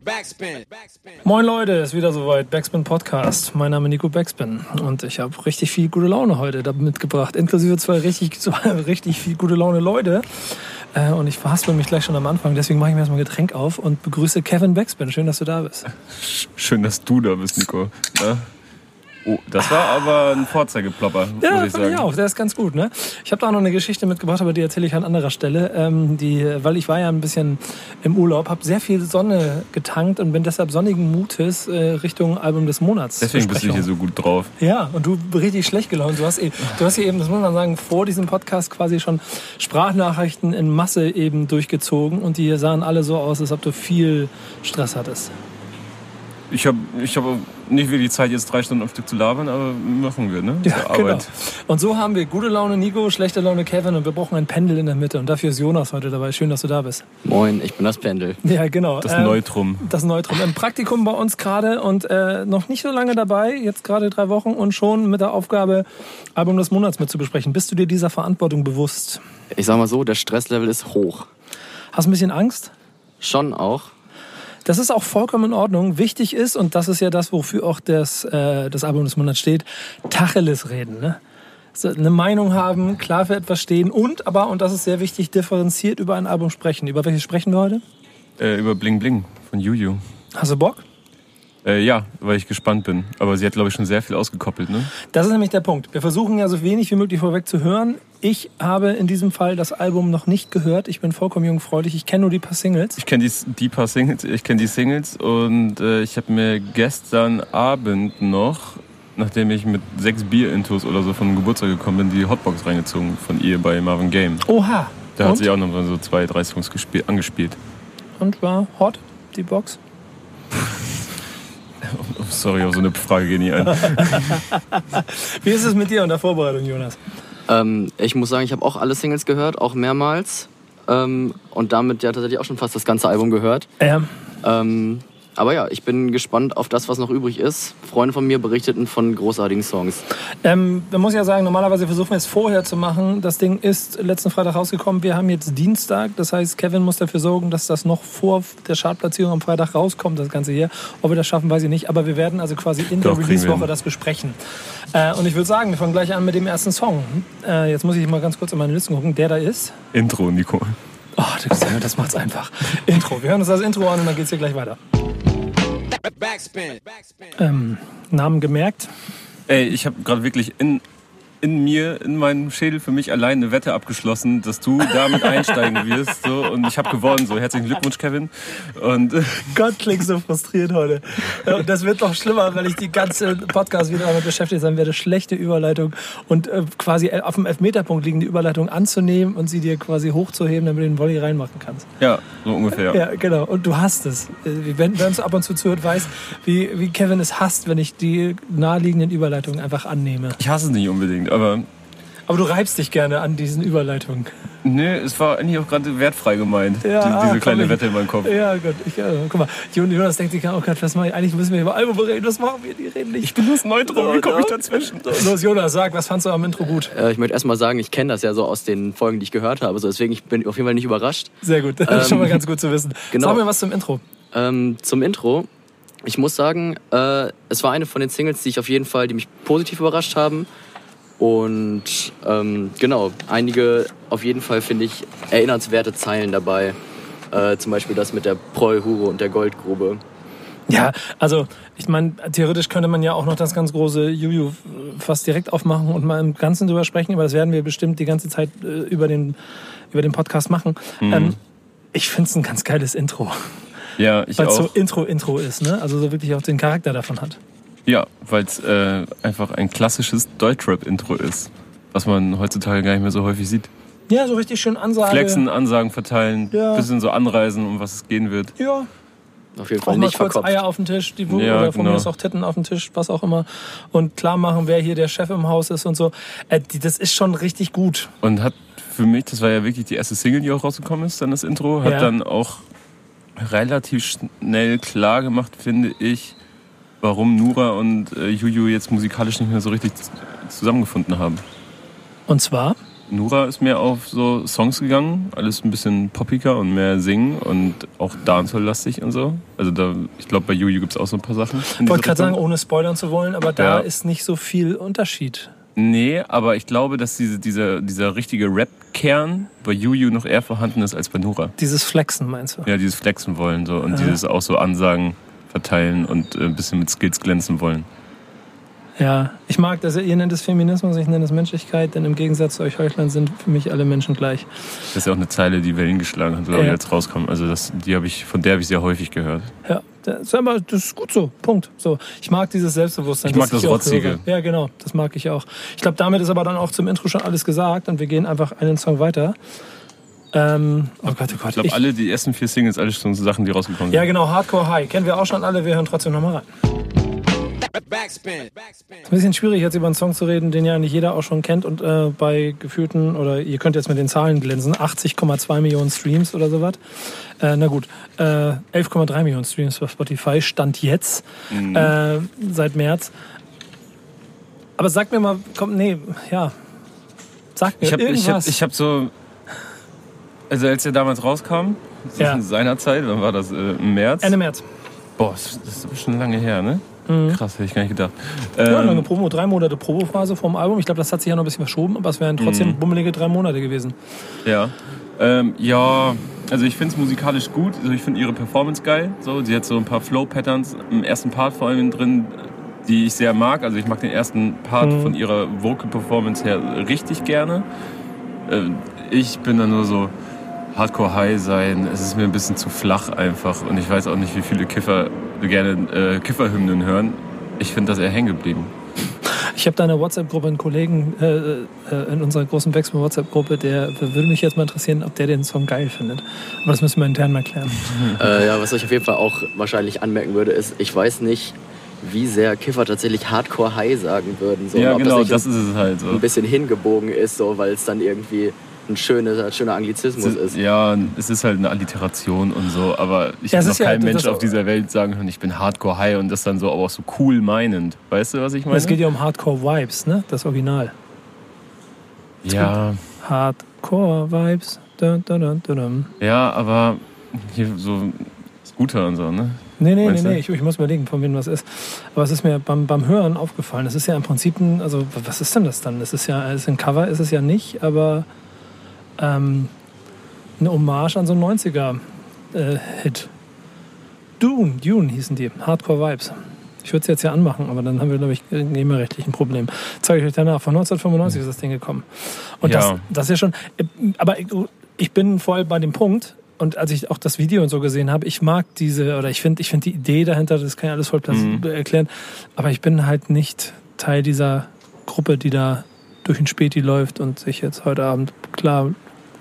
Backspin. Moin Leute, ist wieder soweit. Backspin Podcast. Mein Name ist Nico Backspin und ich habe richtig viel gute Laune heute da mitgebracht, inklusive zwei richtig, zwei richtig viel gute Laune Leute. Äh, und ich verhaspel mich gleich schon am Anfang, deswegen mache ich mir erstmal ein Getränk auf und begrüße Kevin Backspin. Schön, dass du da bist. Schön, dass du da bist, Nico. Ja? Oh, das war aber ein Vorzeigeplopper, Ja, muss ich sagen. auch. Der ist ganz gut, ne? Ich habe da auch noch eine Geschichte mitgebracht, aber die erzähle ich an anderer Stelle. Ähm, die, weil ich war ja ein bisschen im Urlaub, habe sehr viel Sonne getankt und bin deshalb sonnigen Mutes äh, Richtung Album des Monats. Deswegen bist du hier so gut drauf. Ja, und du richtig schlecht gelaunt. Du hast, eh- du hast hier eben, das muss man sagen, vor diesem Podcast quasi schon Sprachnachrichten in Masse eben durchgezogen und die sahen alle so aus, als ob du viel Stress hattest. Ich habe ich hab nicht wirklich Zeit, jetzt drei Stunden am Stück zu labern, aber machen wir, ne? Ja, genau. Und so haben wir gute Laune Nico, schlechte Laune Kevin und wir brauchen ein Pendel in der Mitte. Und dafür ist Jonas heute dabei. Schön, dass du da bist. Moin, ich bin das Pendel. Ja, genau. Das Ähm, Neutrum. Das Neutrum. Im Praktikum bei uns gerade und äh, noch nicht so lange dabei, jetzt gerade drei Wochen und schon mit der Aufgabe, Album des Monats mit zu besprechen. Bist du dir dieser Verantwortung bewusst? Ich sag mal so, der Stresslevel ist hoch. Hast du ein bisschen Angst? Schon auch. Das ist auch vollkommen in Ordnung. Wichtig ist, und das ist ja das, wofür auch das, äh, das Album des Monats steht, Tacheles reden. Ne? So, eine Meinung haben, klar für etwas stehen und aber, und das ist sehr wichtig, differenziert über ein Album sprechen. Über welches sprechen wir heute? Äh, über Bling Bling von Juju. Hast du Bock? Äh, ja, weil ich gespannt bin. Aber sie hat, glaube ich, schon sehr viel ausgekoppelt, ne? Das ist nämlich der Punkt. Wir versuchen ja so wenig wie möglich vorweg zu hören. Ich habe in diesem Fall das Album noch nicht gehört. Ich bin vollkommen jungfräulich. Ich kenne nur die paar Singles. Ich kenne die, die paar Singles, ich kenne die Singles und äh, ich habe mir gestern Abend noch, nachdem ich mit sechs Bier-Intos oder so von Geburtstag gekommen bin, die Hotbox reingezogen von ihr bei Marvin Game. Oha. Da hat und? sie auch noch so zwei, drei Songs gespielt, angespielt. und war hot, die Box. Oh, sorry, auf so eine Frage gehe ich nicht ein. Wie ist es mit dir und der Vorbereitung, Jonas? Ähm, ich muss sagen, ich habe auch alle Singles gehört, auch mehrmals. Ähm, und damit ja tatsächlich auch schon fast das ganze Album gehört. Ähm, Ähm, aber ja, ich bin gespannt auf das, was noch übrig ist. Freunde von mir berichteten von großartigen Songs. Ähm, man muss ja sagen, normalerweise versuchen wir es vorher zu machen. Das Ding ist letzten Freitag rausgekommen. Wir haben jetzt Dienstag. Das heißt, Kevin muss dafür sorgen, dass das noch vor der Chartplatzierung am Freitag rauskommt, das Ganze hier. Ob wir das schaffen, weiß ich nicht. Aber wir werden also quasi in der Doch, wir Release-Woche das besprechen. Äh, und ich würde sagen, wir fangen gleich an mit dem ersten Song. Äh, jetzt muss ich mal ganz kurz in meine Listen gucken. Der da ist. Intro, Nico. Oh, das, das macht's einfach. Intro. Wir hören uns das Intro an und dann geht's hier gleich weiter. Backspin. Ähm, Namen gemerkt. Ey, ich habe gerade wirklich in, in mir, in meinem Schädel für mich allein eine Wette abgeschlossen, dass du damit einsteigen wirst. So, und ich habe gewonnen. So, herzlichen Glückwunsch, Kevin. Und äh, Gott, klingt so frustriert heute. Und das wird noch schlimmer, weil ich die ganze Podcast wieder damit beschäftigt sein werde, schlechte Überleitung und äh, quasi auf dem Elfmeterpunkt liegende Überleitung anzunehmen und sie dir quasi hochzuheben, damit du den Volley reinmachen kannst. ja, so ungefähr. Ja, genau. Und du hast es. Äh, Wenn es ab und zu zuhört, weiß, wie, wie Kevin es hasst, wenn ich die naheliegenden Überleitungen einfach annehme. Ich hasse es nicht unbedingt, aber Aber du reibst dich gerne an diesen Überleitungen. nee, es war eigentlich auch gerade wertfrei gemeint, Ja, die, ah, diese kleine ich- Wette in meinem Kopf. Ja, gut. Ich, äh, guck mal, Jonas denkt sich, oh Gott, was mache ich? Eigentlich müssen wir über Album reden. Was machen wir? Die reden nicht. Ich bin das Neutrum, wie komme ich dazwischen? Los, Jonas, sag, was fandst du am Intro gut? Äh, ich möchte erst mal sagen, ich kenne das ja so aus den Folgen, die ich gehört habe. So, deswegen ich bin auf jeden Fall nicht überrascht. Sehr gut, das ist schon mal ganz gut zu wissen. genau. Sag mir was zum Intro. Ähm, zum Intro. Ich muss sagen, äh, es war eine von den Singles, die ich auf jeden Fall, die mich positiv überrascht haben. Und ähm, genau, einige auf jeden Fall finde ich erinnernswerte Zeilen dabei. Äh, zum Beispiel das mit der Prollhure und der Goldgrube. Ja, also ich meine, theoretisch könnte man ja auch noch das ganz große Juju fast direkt aufmachen und mal im Ganzen drüber sprechen, aber das werden wir bestimmt die ganze Zeit äh, über, den, über den Podcast machen. Ähm, ich finde es ein ganz geiles Intro, Ja, ich weil es auch. so Intro-Intro ist, ne? also so wirklich auch den Charakter davon hat. Ja, weil es äh, einfach ein klassisches Deutschrap-Intro ist, was man heutzutage gar nicht mehr so häufig sieht. Ja, so richtig schön Ansage. Flexen, Ansagen verteilen, Ja. bisschen so anreisen, um was es gehen wird. Ja, Auf jeden auch Fall mal nicht kurz verkopft. Eier auf den Tisch, die Ja, oder von mir genau. ist auch Titten auf den Tisch, was auch immer. Und klar machen, wer hier der Chef im Haus ist und so. Äh, die, das ist schon richtig gut. Und hat für mich, das war ja wirklich die erste Single, die auch rausgekommen ist, dann das Intro, hat Ja. dann auch relativ schnell klar gemacht, finde ich, warum Nura und äh, Juju jetzt musikalisch nicht mehr so richtig zusammengefunden haben. Und zwar, Nura ist mehr auf so Songs gegangen, alles ein bisschen poppiger und mehr singen und auch Dancehall-lastig und so. Also da, ich glaube bei Juju gibt es auch so ein paar Sachen. Ich wollte gerade sagen, ohne spoilern zu wollen, aber da Ja. ist nicht so viel Unterschied. Nee, aber ich glaube, dass diese, dieser, dieser richtige Rap-Kern bei Juju noch eher vorhanden ist als bei Nura. Dieses Flexen, meinst du? Ja, dieses Flexen wollen so und dieses auch so Ansagen verteilen und äh, ein bisschen mit Skills glänzen wollen. Ja, ich mag das. Ihr nennt es Feminismus, ich nenne es Menschlichkeit, denn im Gegensatz zu euch Heuchlern sind für mich alle Menschen gleich. Das ist ja auch eine Zeile, die Wellen geschlagen hat, glaube ich, als rauskam. Also das, die habe ich, von der habe ich sehr häufig gehört. Ja, das ist, das ist gut so. Punkt. So, ich mag dieses Selbstbewusstsein. Ich mag das auch Rotzige. Ja, genau, das mag ich auch. Ich glaube, damit ist aber dann auch zum Intro schon alles gesagt und wir gehen einfach einen Song weiter. Ähm, oh Gott, oh Gott. Ich glaube, alle die ersten vier Singles, alle schon so Sachen, die rausgekommen sind. ja, genau, Hardcore High. Kennen wir auch schon alle, wir hören trotzdem nochmal rein. Backspin. Backspin. Ist ein bisschen schwierig, jetzt über einen Song zu reden, den ja nicht jeder auch schon kennt und äh, bei gefühlten, oder ihr könnt jetzt mit den Zahlen glänzen, 80,2 Millionen Streams oder sowas. Äh, na gut, äh, 11,3 Millionen Streams bei Spotify, Stand jetzt, äh, seit März. Aber sag mir mal, komm, nee, ja, sag mir Ich habe ich hab, irgendwas. ich hab so. Also, als er damals rauskam, Ja. in seiner Zeit, wann war das? Äh, Im März? Ende März. Boah, das ist schon lange her, ne? Krass, hätte ich gar nicht gedacht. Mhm. Ja, Ähm, lange Promo, drei Monate Promophase vom Album. Ich glaube, das hat sich ja noch ein bisschen verschoben, aber es wären trotzdem Mhm. bummelige drei Monate gewesen. Ja. Ähm, ja, also ich finde es musikalisch gut. Also ich finde ihre Performance geil. So, sie hat so ein paar Flow-Patterns im ersten Part vor allem drin, die ich sehr mag. Also ich mag den ersten Part Mhm. von ihrer Vocal-Performance her richtig gerne. Ähm, ich bin da nur so Hardcore High sein. Es ist mir ein bisschen zu flach einfach. Und ich weiß auch nicht, wie viele Kiffer gerne äh, Kifferhymnen hören. Ich finde das eher hängen geblieben. Ich habe da eine WhatsApp-Gruppe, einen Kollegen äh, äh, in unserer großen Backspin WhatsApp-Gruppe, der würde mich jetzt mal interessieren, ob der den Song geil findet. Aber das müssen wir intern mal klären. Äh, ja, was ich auf jeden Fall auch wahrscheinlich anmerken würde, ist, ich weiß nicht, wie sehr Kiffer tatsächlich Hardcore High sagen würden. So, ja, ob genau, das, das ist es halt so. ein bisschen hingebogen ist, so, weil es dann irgendwie ein schöner, schöner Anglizismus Es ist. ist, ja, es ist halt eine Alliteration und so, aber ich es habe noch ja kein das- Mensch auf dieser Welt sagen können, ich bin Hardcore High und das dann so, aber auch so cool meinend. Weißt du, was ich meine? Es geht ja um Hardcore Vibes, ne? Das Original. ja, Hardcore Vibes. Dun, dun, dun, dun, dun. ja, aber hier so Scooter und so, ne? Nee, nee, nee, Meinst nee, ich, ich muss überlegen, von wem das ist. Aber es ist mir beim, beim Hören aufgefallen. Das ist ja im Prinzip ein, also was ist denn das dann? Das ist ja, es ist ein Cover ist es ja nicht, aber ähm, eine Hommage an so einen 90er-Hit. Dune, Dune hießen die, Hardcore Vibes. Ich würde es jetzt ja anmachen, aber dann haben wir, glaube ich, ein GEMA-rechtlich ein Problem. Zeige ich euch danach. Von 1995 ist das Ding gekommen. Und das, Ja. das ist ja schon. äh, Aber ich- bin voll bei dem Punkt, und als ich auch das Video und so gesehen habe, ich mag diese, oder ich finde ich finde die Idee dahinter, das kann ich alles voll plas- erklären, aber ich bin halt nicht Teil dieser Gruppe, die da durch den Späti läuft und sich jetzt heute Abend klar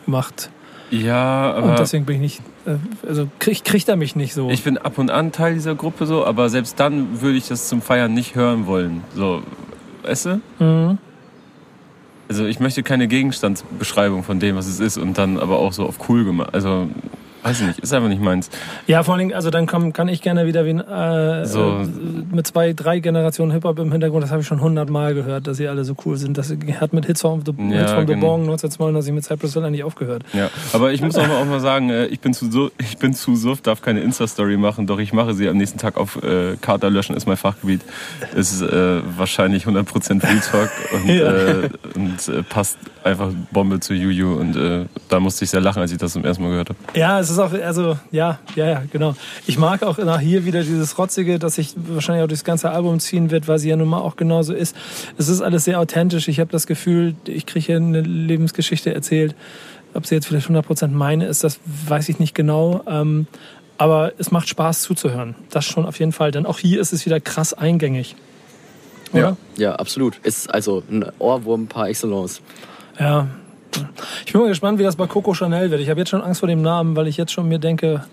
macht. Ja, Und aber deswegen bin ich nicht, äh, also krieg, kriegt er mich nicht so. ich bin ab und an Teil dieser Gruppe so, aber selbst dann würde ich das zum Feiern nicht hören wollen. So, weißt du? Mhm. Also ich möchte keine Gegenstandsbeschreibung von dem, was es ist und dann aber auch so auf cool gemacht. Also, weiß ich nicht, ist einfach nicht meins. Ja, vor allen Dingen, also dann komm, kann ich gerne wieder wie ein, äh, So. äh, mit zwei, drei Generationen Hip-Hop im Hintergrund, das habe ich schon hundertmal gehört, dass sie alle so cool sind. Das hat mit Hits from the, Ja, Hits from the genau. Bong 1992 mit Cypress Hill eigentlich aufgehört. Ja, aber ich muss auch mal, auch mal sagen, äh, ich bin zu so, ich bin zu suff, darf keine Insta-Story machen, doch ich mache sie am nächsten Tag auf äh, Kater löschen, ist mein Fachgebiet. Ist äh, wahrscheinlich 100% Real Talk und, Ja. äh, und äh, passt einfach Bombe zu Juju und da musste ich sehr lachen, als ich das zum ersten Mal gehört habe. Ja, es ist auch, also, ja, ja, ja, genau. Ich mag auch nach hier wieder dieses Rotzige, das sich wahrscheinlich auch durchs ganze Album ziehen wird, weil sie ja nun mal auch genauso ist. Es ist alles sehr authentisch. Ich habe das Gefühl, ich kriege hier eine Lebensgeschichte erzählt. Ob sie jetzt vielleicht 100% meine ist, das weiß ich nicht genau. Ähm, aber es macht Spaß zuzuhören. Das schon auf jeden Fall. Denn auch hier ist es wieder krass eingängig. Oder? Ja, absolut. Ist also ein Ohrwurm par excellence. Ja. Ich bin mal gespannt, wie das bei Coco Chanel wird. Ich habe jetzt schon Angst vor dem Namen, weil ich jetzt schon mir denke,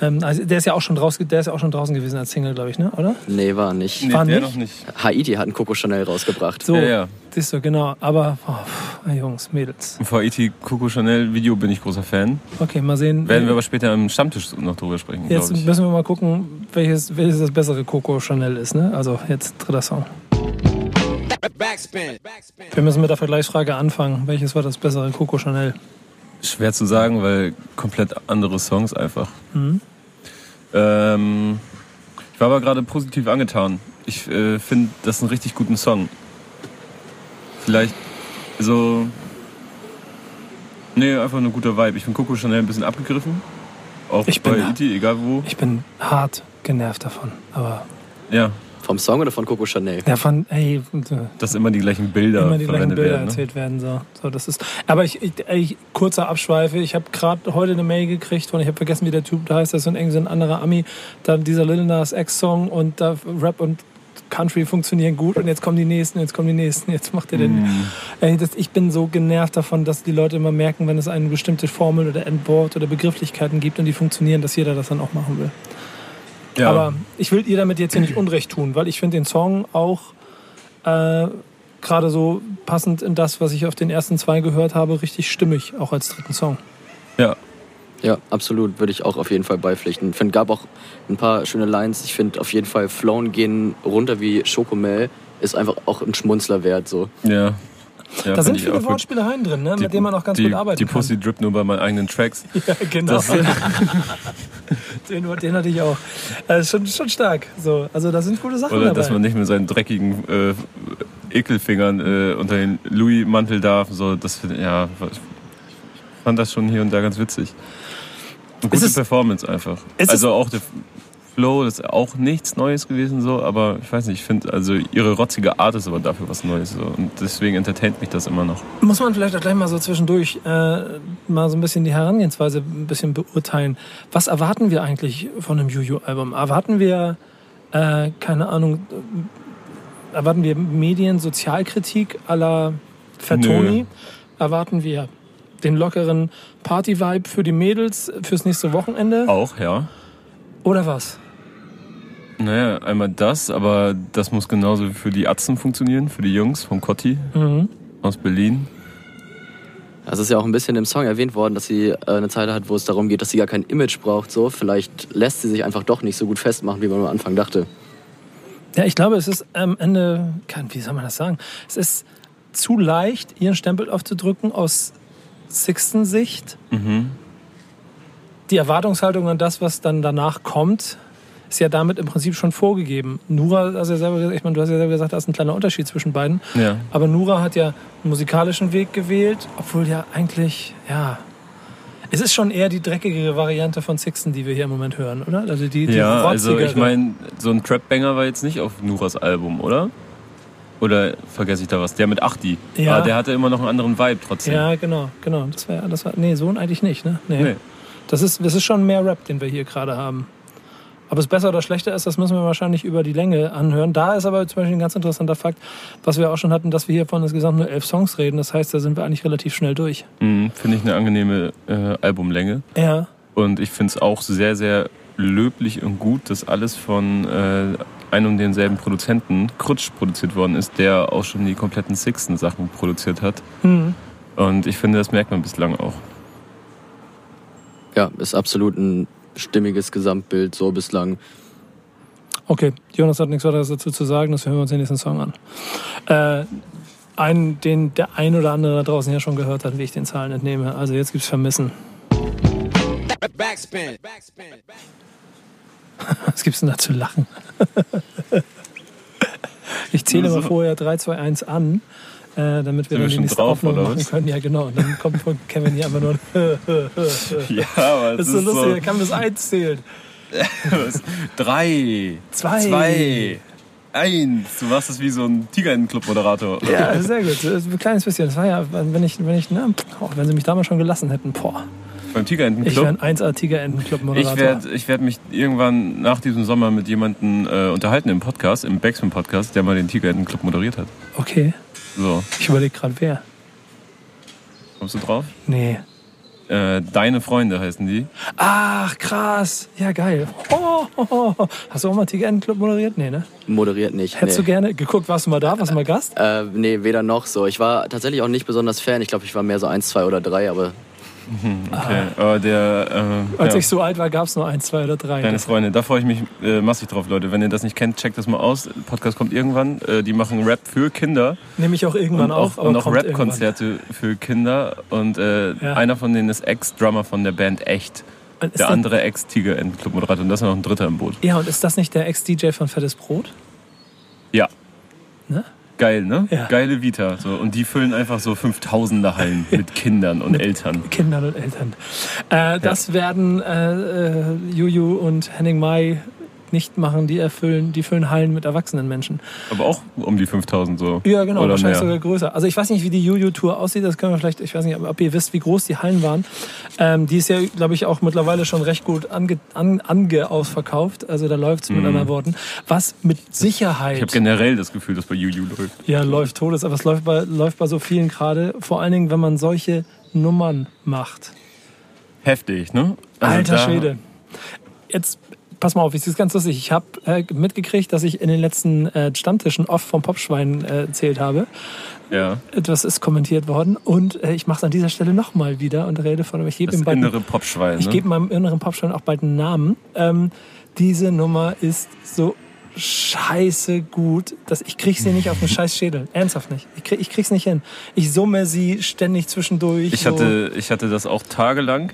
ähm, also der ist ja auch schon draußen, der ist ja auch schon draußen gewesen als Single, glaube ich, ne? Oder? Nee, war nicht. War der nicht? noch nicht. Haiti hat einen Coco Chanel rausgebracht. So, Ja, ja. siehst du, genau. Aber oh, pff, Jungs, Mädels. Im VIT Coco Chanel Video bin ich großer Fan. Okay, mal sehen. Werden wir aber später im Stammtisch noch drüber sprechen, jetzt müssen wir mal gucken, welches, welches das bessere Coco Chanel ist, ne? Also jetzt dritter Song. Backspin. Backspin. Wir müssen mit der Vergleichsfrage anfangen. Welches war das bessere Coco Chanel? Schwer zu sagen, weil komplett andere Songs einfach. Mhm. Ähm, ich war aber gerade positiv angetan. Ich äh, finde das ist ein richtig guten Song. Vielleicht so. Nee, einfach ein guter Vibe. Ich finde Coco Chanel ein bisschen abgegriffen. Auch Ich bin bei ja- E.T., egal wo. Ich bin hart genervt davon. Aber Ja, Vom Song oder von Coco Chanel? davon, ey, dass immer die gleichen Bilder immer die gleichen Bilder werden. Ne? erzählt werden. So. So, das ist, aber ich, ich, ich kurzer Abschweife. Ich habe gerade heute eine Mail gekriegt und ich habe vergessen, wie der Typ da heißt. Das ist so ein, irgendwie so ein anderer Ami. Dann dieser Lil Nas X-Song und da Rap und Country funktionieren gut und jetzt kommen die nächsten, jetzt kommen die nächsten, jetzt macht er den. Mhm. Ey, das, ich bin so genervt davon, dass die Leute immer merken, wenn es eine bestimmte Formel oder Endwort oder Begrifflichkeiten gibt und die funktionieren, dass jeder das dann auch machen will. Ja. Aber ich will ihr damit jetzt hier nicht Unrecht tun, weil ich finde den Song auch äh, gerade so passend in das, was ich auf den ersten zwei gehört habe, richtig stimmig, auch als dritten Song. ja. Ja, absolut, würde ich auch auf jeden Fall beipflichten. Ich finde, gab auch ein paar schöne Lines. Ich finde auf jeden Fall Flown gehen runter wie Schokomel ist einfach auch ein Schmunzler wert. So. Ja. Ja da sind viele gut. Wortspielereien drin, ne, Die- mit denen man auch ganz die, gut arbeiten Die kann. Pussy drippt nur bei meinen eigenen Tracks. Ja, genau. Das- den, den hatte ich auch. Ist schon, schon stark. So, also da sind gute Sachen Oder dabei. dass man nicht mit seinen dreckigen äh, Ekelfingern äh, unter den Louis-Mantel darf. So, das, ja, ich fand das schon hier und da ganz witzig. Eine gute es- Performance einfach. ist es- Also auch der Flow, das ist auch nichts Neues gewesen, so, aber ich weiß nicht, ich finde, also ihre rotzige Art ist aber dafür was Neues. So, und deswegen entertaint mich das immer noch. Muss man vielleicht auch gleich mal so zwischendurch äh, mal so ein bisschen die Herangehensweise ein bisschen beurteilen. Was erwarten wir eigentlich von einem Juju-Album? Erwarten wir, äh, keine Ahnung, erwarten wir Medien-Sozialkritik à la Fatoni? Erwarten wir den lockeren Party-Vibe für die Mädels fürs nächste Wochenende? Auch, ja. Oder was? Naja, einmal das, aber das muss genauso für die Atzen funktionieren, für die Jungs von Cotti Mhm. aus Berlin. Also ist ja auch ein bisschen im Song erwähnt worden, dass sie äh, eine Zeile hat, wo es darum geht, dass sie gar kein Image braucht. So, vielleicht lässt sie sich einfach doch nicht so gut festmachen, wie man am Anfang dachte. Ja, ich glaube, es ist am Ende, wie soll man das sagen? Es ist zu leicht, ihren Stempel aufzudrücken aus Sixten Sicht. Mhm. Die Erwartungshaltung an das, was dann danach kommt, ist ja damit im Prinzip schon vorgegeben. Nura, also ja selber, ich meine, du hast ja selber gesagt, da ist ein kleiner Unterschied zwischen beiden. Ja. Aber Nura hat ja einen musikalischen Weg gewählt, obwohl ja eigentlich, ja. Es ist schon eher die dreckigere Variante von Sixten, die wir hier im Moment hören, oder? Also die, die Ja, also ich meine, so ein Trap-Banger war jetzt nicht auf Nuras Album, oder? Oder vergesse ich da was? Der mit Achti. Ja. Aber der hatte immer noch einen anderen Vibe trotzdem. Ja, genau, genau. Das war, das war, nee, so eigentlich nicht, ne? Nee. Nee. Das ist, das ist schon mehr Rap, den wir hier gerade haben. Ob es besser oder schlechter ist, das müssen wir wahrscheinlich über die Länge anhören. Da ist aber zum Beispiel ein ganz interessanter Fakt, was wir auch schon hatten, dass wir hier von insgesamt nur elf Songs reden. Das heißt, da sind wir eigentlich relativ schnell durch. Mhm, Finde ich eine angenehme äh, Albumlänge. Ja, Und ich finde es auch sehr, sehr löblich und gut, dass alles von äh, einem und denselben Produzenten, Krutsch, produziert worden ist, der auch schon die kompletten Sixten-Sachen produziert hat. hm. Und ich finde, das merkt man bislang auch. Ja, ist absolut ein stimmiges Gesamtbild, so bislang. Okay, Jonas hat nichts weiteres dazu zu sagen, das hören wir uns den nächsten Song an. Äh, einen, den der ein oder andere da draußen ja schon gehört hat, wie ich den Zahlen entnehme. Also jetzt gibt's Vermissen. Backspin. Backspin. Was gibt's denn da zu lachen? ich zähle mal vorher 3, 2, 1 an, äh, damit wir Sind wir dann die schon nächste drauf, Aufnahme machen können. Ja, genau. Und dann kommt von Kevin hier einfach nur. Ja, aber das ist so lustig, er kann bis 1 zählen. Drei, Zwei. zwei, eins. Du machst das wie so ein Tiger-Club-Moderator. Ja, sehr gut. Ein kleines bisschen. Das war ja, wenn ich, wenn ich, ne, oh, wenn sie mich damals schon gelassen hätten, boah. Beim Ich wäre Tiger-Club. ein 1A-Tiger Entenclub-Moderator. Ich werde ich werd mich irgendwann nach diesem Sommer mit jemandem äh, unterhalten im Podcast, im Backspin-Podcast, der mal den Tiger-Club moderiert hat. Okay, So, ich überlege gerade, wer. kommst du drauf? Nee. Äh, Deine Freunde heißen die. Ach, krass. Ja, geil. Oh, oh, oh. Hast du auch mal Tiger Entenclub moderiert? Nee, ne? Moderiert nicht. Hättest nee. du gerne geguckt, warst du mal da, warst du mal Gast? Äh, nee, weder noch so. Ich war tatsächlich auch nicht besonders Fan. Ich glaube, ich war mehr so eins, zwei oder drei, aber Okay, aber der. Äh, Als ja. ich so alt war, gab es nur eins, zwei oder drei. Das- Freunde, da freue ich mich äh, massig drauf, Leute. Wenn ihr das nicht kennt, checkt das mal aus. Podcast kommt irgendwann. Äh, die machen Rap für Kinder Nehme ich auch irgendwann und auf, auch, und auch. Rap-Konzerte für Kinder. Und äh, Ja. einer von denen ist Ex-Drummer von der Band Echt. Der das- andere Ex-Tiger-Club-Moderator. Und da ist noch ein dritter im Boot. Ja, und ist das nicht der Ex-DJ von Fettes Brot? Ja. Ne? Geil, ne? Ja. Geile Vita. So. Und die füllen einfach so 5000er Hallen mit Kindern und Eltern. Kindern und Eltern. Äh, das werden äh, äh, Juju und Henning Mai nicht machen. Die erfüllen, die füllen Hallen mit erwachsenen Menschen. Aber auch um die 5000 so. Ja, genau, Oder wahrscheinlich mehr. sogar größer. Also ich weiß nicht, wie die Juju-Tour aussieht, das können wir vielleicht, ich weiß nicht, ob ihr wisst, wie groß die Hallen waren. Ähm, die ist ja, glaube ich, auch mittlerweile schon recht gut ange, an, ange ausverkauft. Also da läuft's mit anderen Worten. Was mit Mhm. Ich Sicherheit habe generell das Gefühl, dass bei Juju läuft. ja läuft Todes, aber es läuft bei, läuft bei so vielen gerade. Vor allen Dingen, wenn man solche Nummern macht. Heftig, ne? Also Alter Schwede. Jetzt, pass mal auf, es ist ganz lustig. Ich habe äh, mitgekriegt, dass ich in den letzten äh, Stammtischen oft vom Popschwein äh, erzählt habe. Ja. Etwas ist kommentiert worden und äh, ich mache es an dieser Stelle nochmal wieder und rede von, ich gebe ihm bald, innere Popschwein. ich Ne? gebe meinem inneren Popschwein auch bald einen Namen. Ähm, diese Nummer ist so scheiße gut, dass ich krieg sie nicht auf den scheiß Schädel. Ernsthaft nicht. Ich, krieg, ich krieg's nicht hin. Ich summe sie ständig zwischendurch. Ich so. hatte, ich hatte das auch tagelang.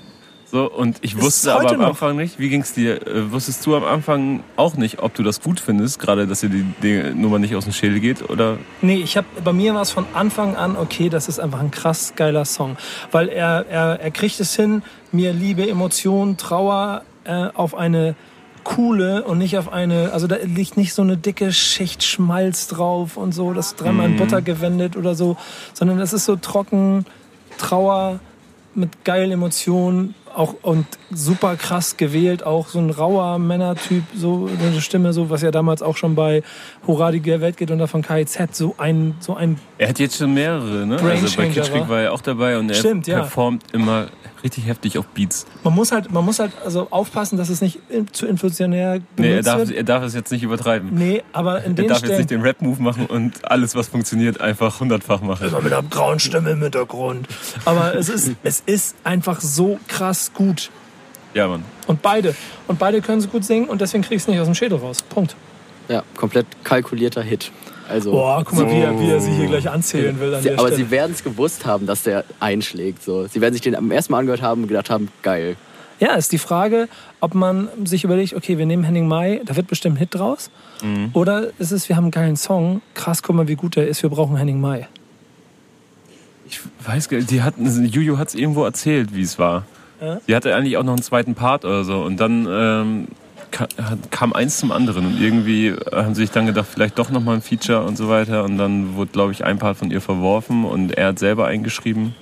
So, und ich wusste es aber am noch? Anfang nicht, wie ging's dir? Äh, wusstest du am Anfang auch nicht, ob du das gut findest, gerade dass dir die, die Nummer nicht aus dem Schädel geht? Oder Nee, ich hab, bei mir war es von Anfang an, okay, das ist einfach ein krass geiler Song. Weil er, er, er kriegt es hin, mir Liebe, Emotionen, Trauer äh, auf eine coole und nicht auf eine, also da liegt nicht so eine dicke Schicht Schmalz drauf und so, das dreimal in Butter gewendet oder so, sondern es ist so trocken, Trauer mit geilen Emotionen, auch und super krass gewählt, auch so ein rauer Männertyp, so eine Stimme, so was ja damals auch schon bei Hurra die Welt geht unter von KIZ so ein so ein er hat jetzt schon mehrere, ne? Also bei Kitschkrieg war. er auch dabei und er Stimmt, ja. performt immer richtig heftig auf Beats. man muss halt man muss halt also aufpassen, dass es nicht zu inflationär benutzt Nee, er darf, wird. er darf es jetzt nicht übertreiben. Nee, aber in Er den darf jetzt Stellen nicht den Rap-Move machen und alles, was funktioniert, einfach hundertfach machen. immer mit einer grauen Stimme im Hintergrund. Aber es ist es ist einfach so krass gut Ja, Mann. und beide und beide können so gut singen und deswegen kriegst du nicht aus dem Schädel raus. Punkt. Ja, komplett kalkulierter Hit. Also, Boah, guck mal, wie, er, wie er sie hier gleich anzählen will an sie, aber Stelle. sie werden es gewusst haben, dass der einschlägt. So. Sie werden sich den am ersten Mal angehört haben und gedacht haben, geil. Ja, ist die Frage, ob man sich überlegt, okay, wir nehmen Henning Mai, da wird bestimmt ein Hit draus. Mhm. Oder ist es, wir haben einen geilen Song, krass, guck mal, wie gut der ist, wir brauchen Henning Mai. Ich weiß gar nicht, die hatten, Juju hat es irgendwo erzählt, wie es war. Ja? Die hatte eigentlich auch noch einen zweiten Part oder so. Und dann ähm, kam eins zum anderen. Und irgendwie haben sie sich dann gedacht, vielleicht doch nochmal ein Feature und so weiter. Und dann wurde, glaube ich, ein Part von ihr verworfen und er hat selber eingeschrieben.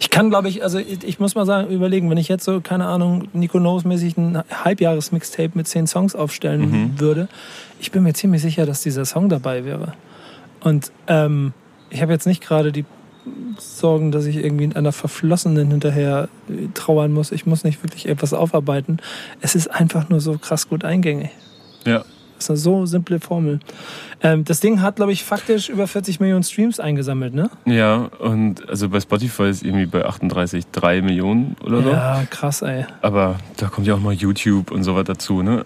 Ich kann, glaube ich, also ich, ich muss mal sagen, überlegen, wenn ich jetzt so, keine Ahnung, Nico Knows-mäßig ein Halbjahres-Mixtape mit zehn Songs aufstellen Mhm. würde, ich bin mir ziemlich sicher, dass dieser Song dabei wäre. Und ähm, ich habe jetzt nicht gerade die Sorgen, dass ich irgendwie in einer Verflossenen hinterher äh, trauern muss. Ich muss nicht wirklich etwas aufarbeiten. Es ist einfach nur so krass gut eingängig. Ja. Das ist eine so simple Formel. Ähm, das Ding hat, glaube ich, faktisch über 40 Millionen Streams eingesammelt, ne? Ja, und also bei Spotify ist irgendwie bei 38,3 Millionen oder so. Ja, krass, ey. Aber da kommt ja auch mal YouTube und so was dazu, ne?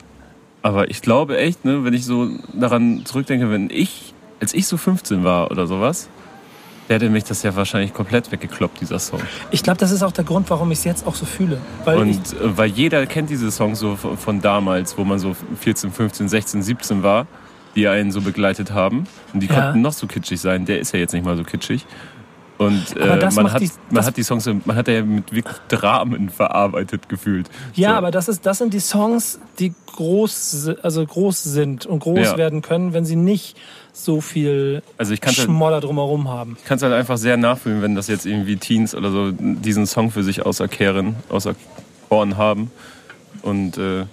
Aber ich glaube echt, ne, wenn ich so daran zurückdenke, wenn ich, als ich so 15 war oder sowas, der hätte mich das ja wahrscheinlich komplett weggekloppt, dieser Song. Ich glaube, das ist auch der Grund, warum ich es jetzt auch so fühle. Weil ich, Und äh, weil jeder kennt diese Songs so von von damals, wo man so 14, 15, 16, 17 war, die einen so begleitet haben. Und die Ja. konnten noch so kitschig sein. Der ist ja jetzt nicht mal so kitschig. Und äh, man, hat, die- man hat die Songs, so- man hat ja mit wirklich Dramen verarbeitet gefühlt. ja, so. aber das, ist, das sind die Songs, die groß, also groß sind und groß Ja. werden können, wenn sie nicht so viel Also ich halt, Schmoller drumherum haben. kann es halt einfach sehr nachfühlen, wenn das jetzt irgendwie Teens oder so diesen Song für sich auserkehren, auserkoren haben und äh,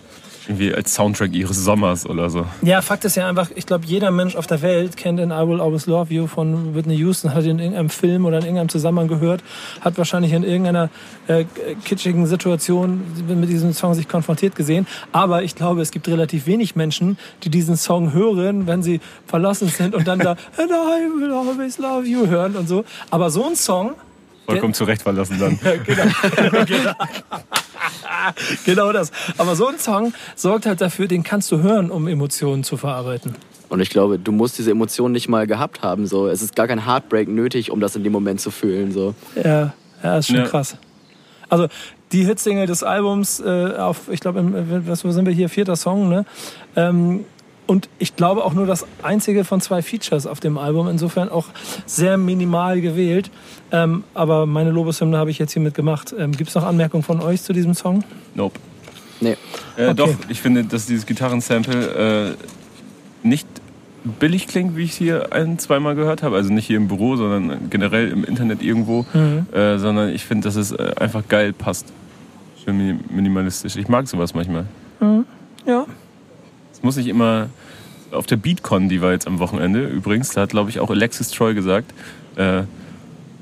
irgendwie als Soundtrack ihres Sommers oder so. Ja, Fakt ist ja einfach, ich glaube, jeder Mensch auf der Welt kennt in I Will Always Love You von Whitney Houston, hat ihn in irgendeinem Film oder in irgendeinem Zusammenhang gehört, hat wahrscheinlich in irgendeiner äh, kitschigen Situation mit diesem Song sich konfrontiert gesehen. Aber ich glaube, es gibt relativ wenig Menschen, die diesen Song hören, wenn sie verlassen sind und dann da And I Will Always Love You hören und so. Aber so ein Song Vollkommen zurecht verlassen dann. genau. genau. genau das. Aber so ein Song sorgt halt dafür, den kannst du hören, um Emotionen zu verarbeiten. Und ich glaube, du musst diese Emotionen nicht mal gehabt haben. So. Es ist gar kein Heartbreak nötig, um das in dem Moment zu fühlen. So. Ja, ja ist schon Ja. krass. Also die Hitsingle des Albums äh, auf, ich glaube, was wo sind wir hier, vierter Song, ne? Ähm, und ich glaube auch nur das einzige von zwei Features auf dem Album, insofern auch sehr minimal gewählt. Ähm, aber meine Lobeshymne habe ich jetzt hier mitgemacht. Ähm, Gibt es noch Anmerkungen von euch zu diesem Song? Nope. Nee. Äh, Okay. Doch, ich finde, dass dieses Gitarrensample äh, nicht billig klingt, wie ich es hier ein, zweimal gehört habe. Also nicht hier im Büro, sondern generell im Internet irgendwo. Äh, sondern ich finde, dass es äh, einfach geil passt. Schön mini- minimalistisch. Ich mag sowas manchmal. Ja. Es muss nicht immer auf der Beatcon, die war jetzt am Wochenende übrigens, da hat glaube ich auch Alexis Troy gesagt, äh,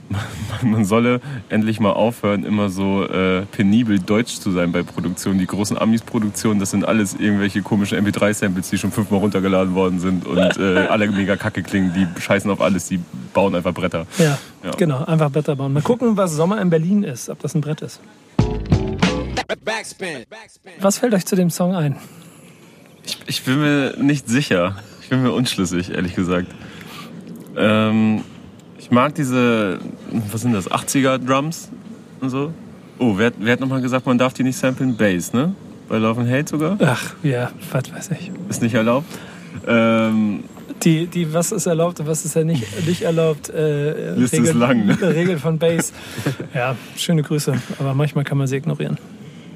man solle endlich mal aufhören, immer so äh, penibel deutsch zu sein bei Produktionen. Die großen Amis-Produktionen, das sind alles irgendwelche komischen MP3-Samples, die schon fünfmal runtergeladen worden sind und äh, alle mega kacke klingen. Die scheißen auf alles, die bauen einfach Bretter. Ja, Ja. genau, einfach Bretter bauen. Mal gucken, was Sommer in Berlin ist, ob das ein Brett ist. Backspin. Backspin. Was fällt euch zu dem Song ein? Ich, ich bin mir nicht sicher. Ich bin mir unschlüssig, ehrlich gesagt. Ähm, ich mag diese, was sind das, 80er Drums und so. Oh, wer, hat- wer hat nochmal gesagt, man darf die nicht samplen? Bass, ne? Bei Love and Hate sogar? Ach, ja, was weiß ich. Ist nicht erlaubt. Ähm, Die, die, was ist erlaubt und was ist ja nicht, nicht erlaubt, äh, Liste ist lang, ne? Regel von Base. Ja, schöne Grüße, aber manchmal kann man sie ignorieren.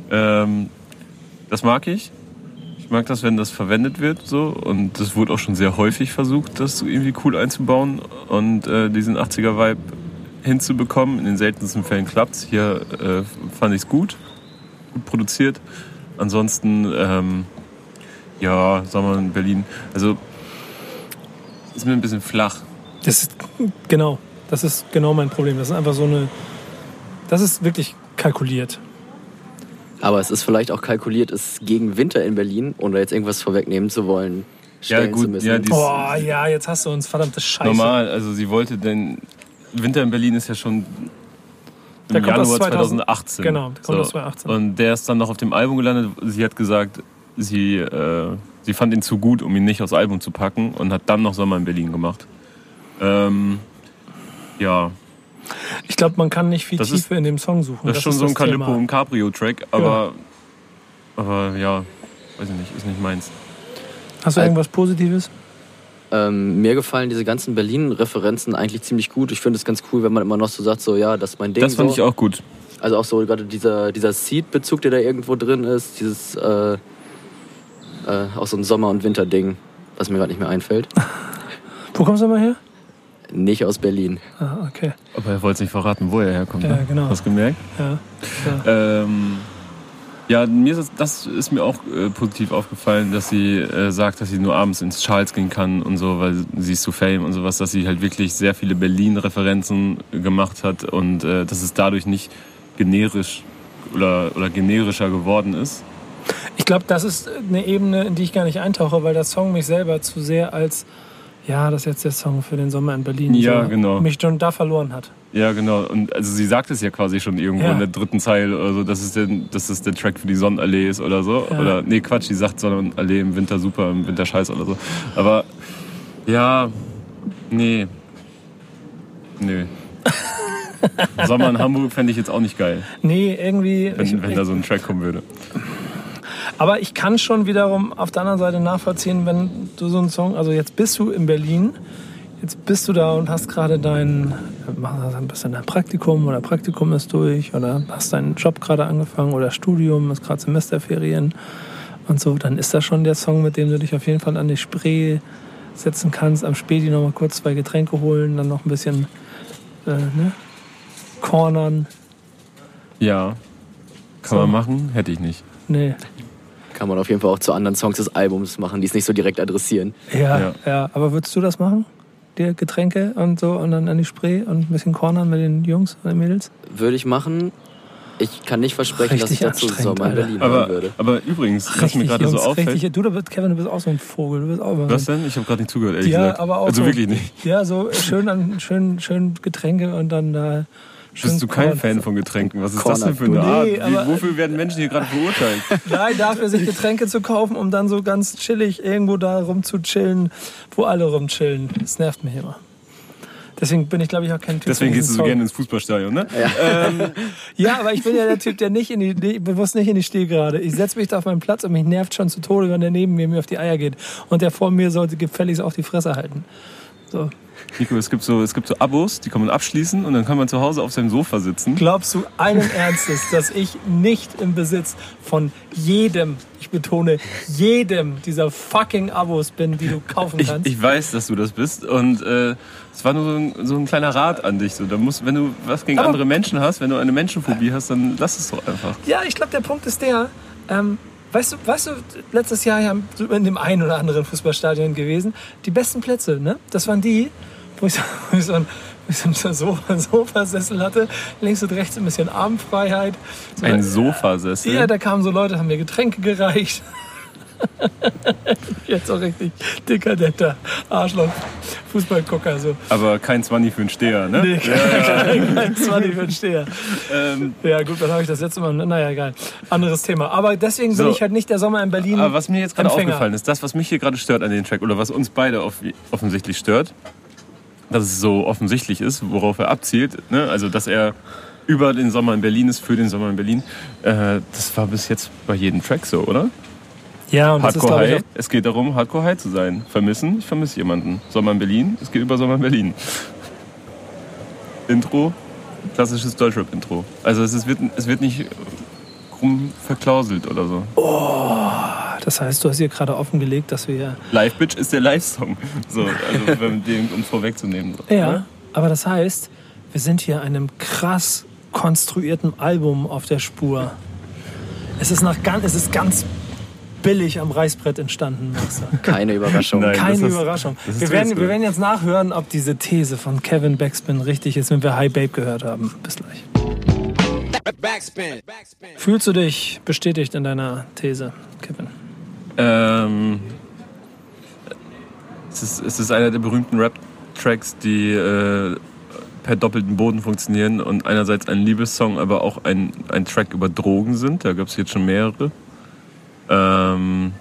ähm, das mag ich. Ich mag das, wenn das verwendet wird so. Und das wurde auch schon sehr häufig versucht, das irgendwie cool einzubauen und äh, diesen 80er-Vibe hinzubekommen. In den seltensten Fällen klappt's. Hier äh, fand ich es gut, gut produziert. Ansonsten, ähm, ja, Sommer in Berlin. Also, ist mir ein bisschen flach. Das ist, genau, das ist genau mein Problem. Das ist einfach so eine, das ist wirklich kalkuliert. Aber es ist vielleicht auch kalkuliert, es gegen Winter in Berlin, ohne jetzt irgendwas vorwegnehmen zu wollen, stellen gut, zu müssen. ja, Boah, ja, jetzt hast du uns verdammte Scheiße. Normal, also sie wollte denn. Winter in Berlin ist ja schon Der im aus Januar 2000 2018. Genau, der kommt aus 2018. Und der ist dann noch auf dem Album gelandet. Sie hat gesagt, sie, äh, sie fand ihn zu gut, um ihn nicht aufs Album zu packen und hat dann noch Sommer in Berlin gemacht. Ähm, ja, Ich glaube, man kann nicht viel Das ist- Tiefe in dem Song suchen. das ist schon so ein das. Calippo und Cabrio-Track, aber, aber ja, weiß ich nicht, ist nicht meins. Hast du Al- irgendwas Positives? Ähm, mir gefallen diese ganzen Berlin-Referenzen eigentlich ziemlich gut. Ich finde es ganz cool, wenn man immer noch so sagt, so ja, das ist mein Ding. Das fand so. ich auch gut. Also auch so gerade dieser, dieser Seed-Bezug, der da irgendwo drin ist, dieses äh, äh, auch so ein Sommer- und Winter-Ding, was mir gerade nicht mehr einfällt. Wo kommst du mal her? Nicht aus Berlin. Ah, okay. Aber er wollte es nicht verraten, wo er herkommt. Ja, ne? genau. Hast du gemerkt? Ja. Ähm, ja, mir ist das, das ist mir auch äh, positiv aufgefallen, dass sie äh, sagt, dass sie nur abends ins Charles gehen kann und so, weil sie ist zu Fame und sowas, dass sie halt wirklich sehr viele Berlin-Referenzen gemacht hat und äh, dass es dadurch nicht generisch oder, oder generischer geworden ist. Ich glaube, das ist eine Ebene, in die ich gar nicht eintauche, weil der Song mich selber zu sehr als, ja, das ist jetzt der Song für den Sommer in Berlin, Ja, so, genau. mich schon da verloren hat. Ja, genau. Und also sie sagt es ja quasi schon irgendwo Ja. in der dritten Zeile oder so, dass es, denn, dass es der Track für die Sonnenallee ist oder so. Ja. Oder nee, Quatsch, die sagt Sonnenallee im Winter super, im Winter scheiße oder so. Aber ja, nee. Nö. Sommer in Hamburg fände ich jetzt auch nicht geil, Nee, irgendwie. wenn, ich, wenn da so ein Track kommen würde. Aber ich kann schon wiederum auf der anderen Seite nachvollziehen, wenn du so einen Song, also jetzt bist du in Berlin, jetzt bist du da und hast gerade dein, machst ein bisschen dein Praktikum oder Praktikum ist durch oder hast deinen Job gerade angefangen oder Studium, ist gerade Semesterferien und so, dann ist das schon der Song, mit dem du dich auf jeden Fall an die Spree setzen kannst, am Späti noch mal kurz zwei Getränke holen, dann noch ein bisschen äh, ne? cornern. Ja, kann So. man machen, hätte ich nicht. Nee. Kann man auf jeden Fall auch zu anderen Songs des Albums machen, die es nicht so direkt adressieren. Ja, Ja. ja, Aber würdest du das machen? Dir Getränke und so und dann an die Spree und ein bisschen cornern mit den Jungs und den Mädels? Würde ich machen. Ich kann nicht versprechen, dass ich Richtig dazu anstrengend, Sommer in. Berlin Aber, würde. aber übrigens, was mir gerade so auffällt. richtig. Du, du bist, Kevin, du bist auch so ein Vogel. Du bist auch Was denn? Ich habe gerade nicht zugehört, ehrlich Ja, gesagt. aber auch also so, wirklich nicht. Ja, so schön, an, schön, schön Getränke und dann da Bist du kein. Fan von Getränken? Was ist das denn für eine Nee, Art? Wie, wofür werden Menschen hier gerade verurteilt? Nein, dafür sich Getränke zu kaufen, um dann so ganz chillig irgendwo da rum zu chillen, wo alle rumchillen. Das nervt mich immer. Deswegen bin ich, glaube ich, auch kein Typ Deswegen gehst du so Song. gerne ins Fußballstadion, ne? Ja, aber ich bin ja der Typ, der nicht in die, bewusst nicht in die Stehgerade. Ich setze mich da auf meinen Platz und mich nervt schon zu Tode, wenn der neben mir mir auf die Eier geht. Und der vor mir sollte gefälligst auch die Fresse halten. So. Nico, es gibt, so, es gibt so Abos, die kann man abschließen und dann kann man zu Hause auf seinem Sofa sitzen. Glaubst du allen Ernstes, dass ich nicht im Besitz von jedem, ich betone, jedem dieser fucking Abos bin, die du kaufen Ich, kannst? ich weiß, dass du das bist und äh, es war nur so ein, so ein kleiner Rat an dich. So, da musst, wenn du was gegen Aber- andere Menschen hast, wenn du eine Menschenphobie hast, dann lass es doch einfach. Ja, ich glaube, der Punkt ist der, ähm, weißt, du, weißt du, letztes Jahr ja in dem einen oder anderen Fußballstadion gewesen, die besten Plätze, ne? Das waren die, wo ich so, wo ich so ein so ein Sofa, Sofasessel hatte, links und rechts ein bisschen Armfreiheit. So, Ein Sofasessel. ja, da kamen so Leute, haben mir Getränke gereicht. Jetzt auch richtig dekadenter Arschloch, Fußballgucker so. aber kein Zwanni für einen Steher, ne? Nee, kein 20 für den Steher. Ähm, Ja gut, dann habe ich das letzte Mal, naja, egal. Anderes Thema. Aber deswegen bin So. ich halt nicht der Sommer in Berlin. aber was mir jetzt gerade aufgefallen ist, das, was mich hier gerade stört an dem Track oder was uns beide off offensichtlich stört, dass es so offensichtlich ist, worauf er abzielt, ne? also dass er über den Sommer in Berlin ist, für den Sommer in Berlin, äh, das war bis jetzt bei jedem Track so, oder? Ja, und das ist, Hardcore glaube ich, High, es geht darum, Hardcore High zu sein. Vermissen, ich vermisse jemanden. Sommer in Berlin, es geht über Sommer in Berlin. Intro, klassisches Deutschrap-Intro. Also es, ist, wird, es wird nicht krumm verklauselt oder so. auch, das heißt, du hast hier gerade offengelegt, dass wir. Live Bitch ist der Live-Song. So, also um vorwegzunehmen. So. Ja, aber das heißt, wir sind hier einem krass konstruierten Album auf der Spur. Es ist, nach, ganz- es ist ganz billig am Reißbrett entstanden, Max. Keine Überraschung. Nein. Keine ist- Überraschung. Wir werden, jetzt wir werden jetzt nachhören, ob diese These von Kevin Backspin richtig ist, wenn wir High Babe gehört haben. Bis gleich. Backspin. Backspin. Fühlst du dich bestätigt in deiner These, Kevin? Ähm, es, ist, es ist einer der berühmten Rap-Tracks, die äh, per doppelten Boden funktionieren und einerseits ein Liebessong, aber auch ein, ein Track über Drogen sind. Da gab es jetzt schon mehrere. Ähm,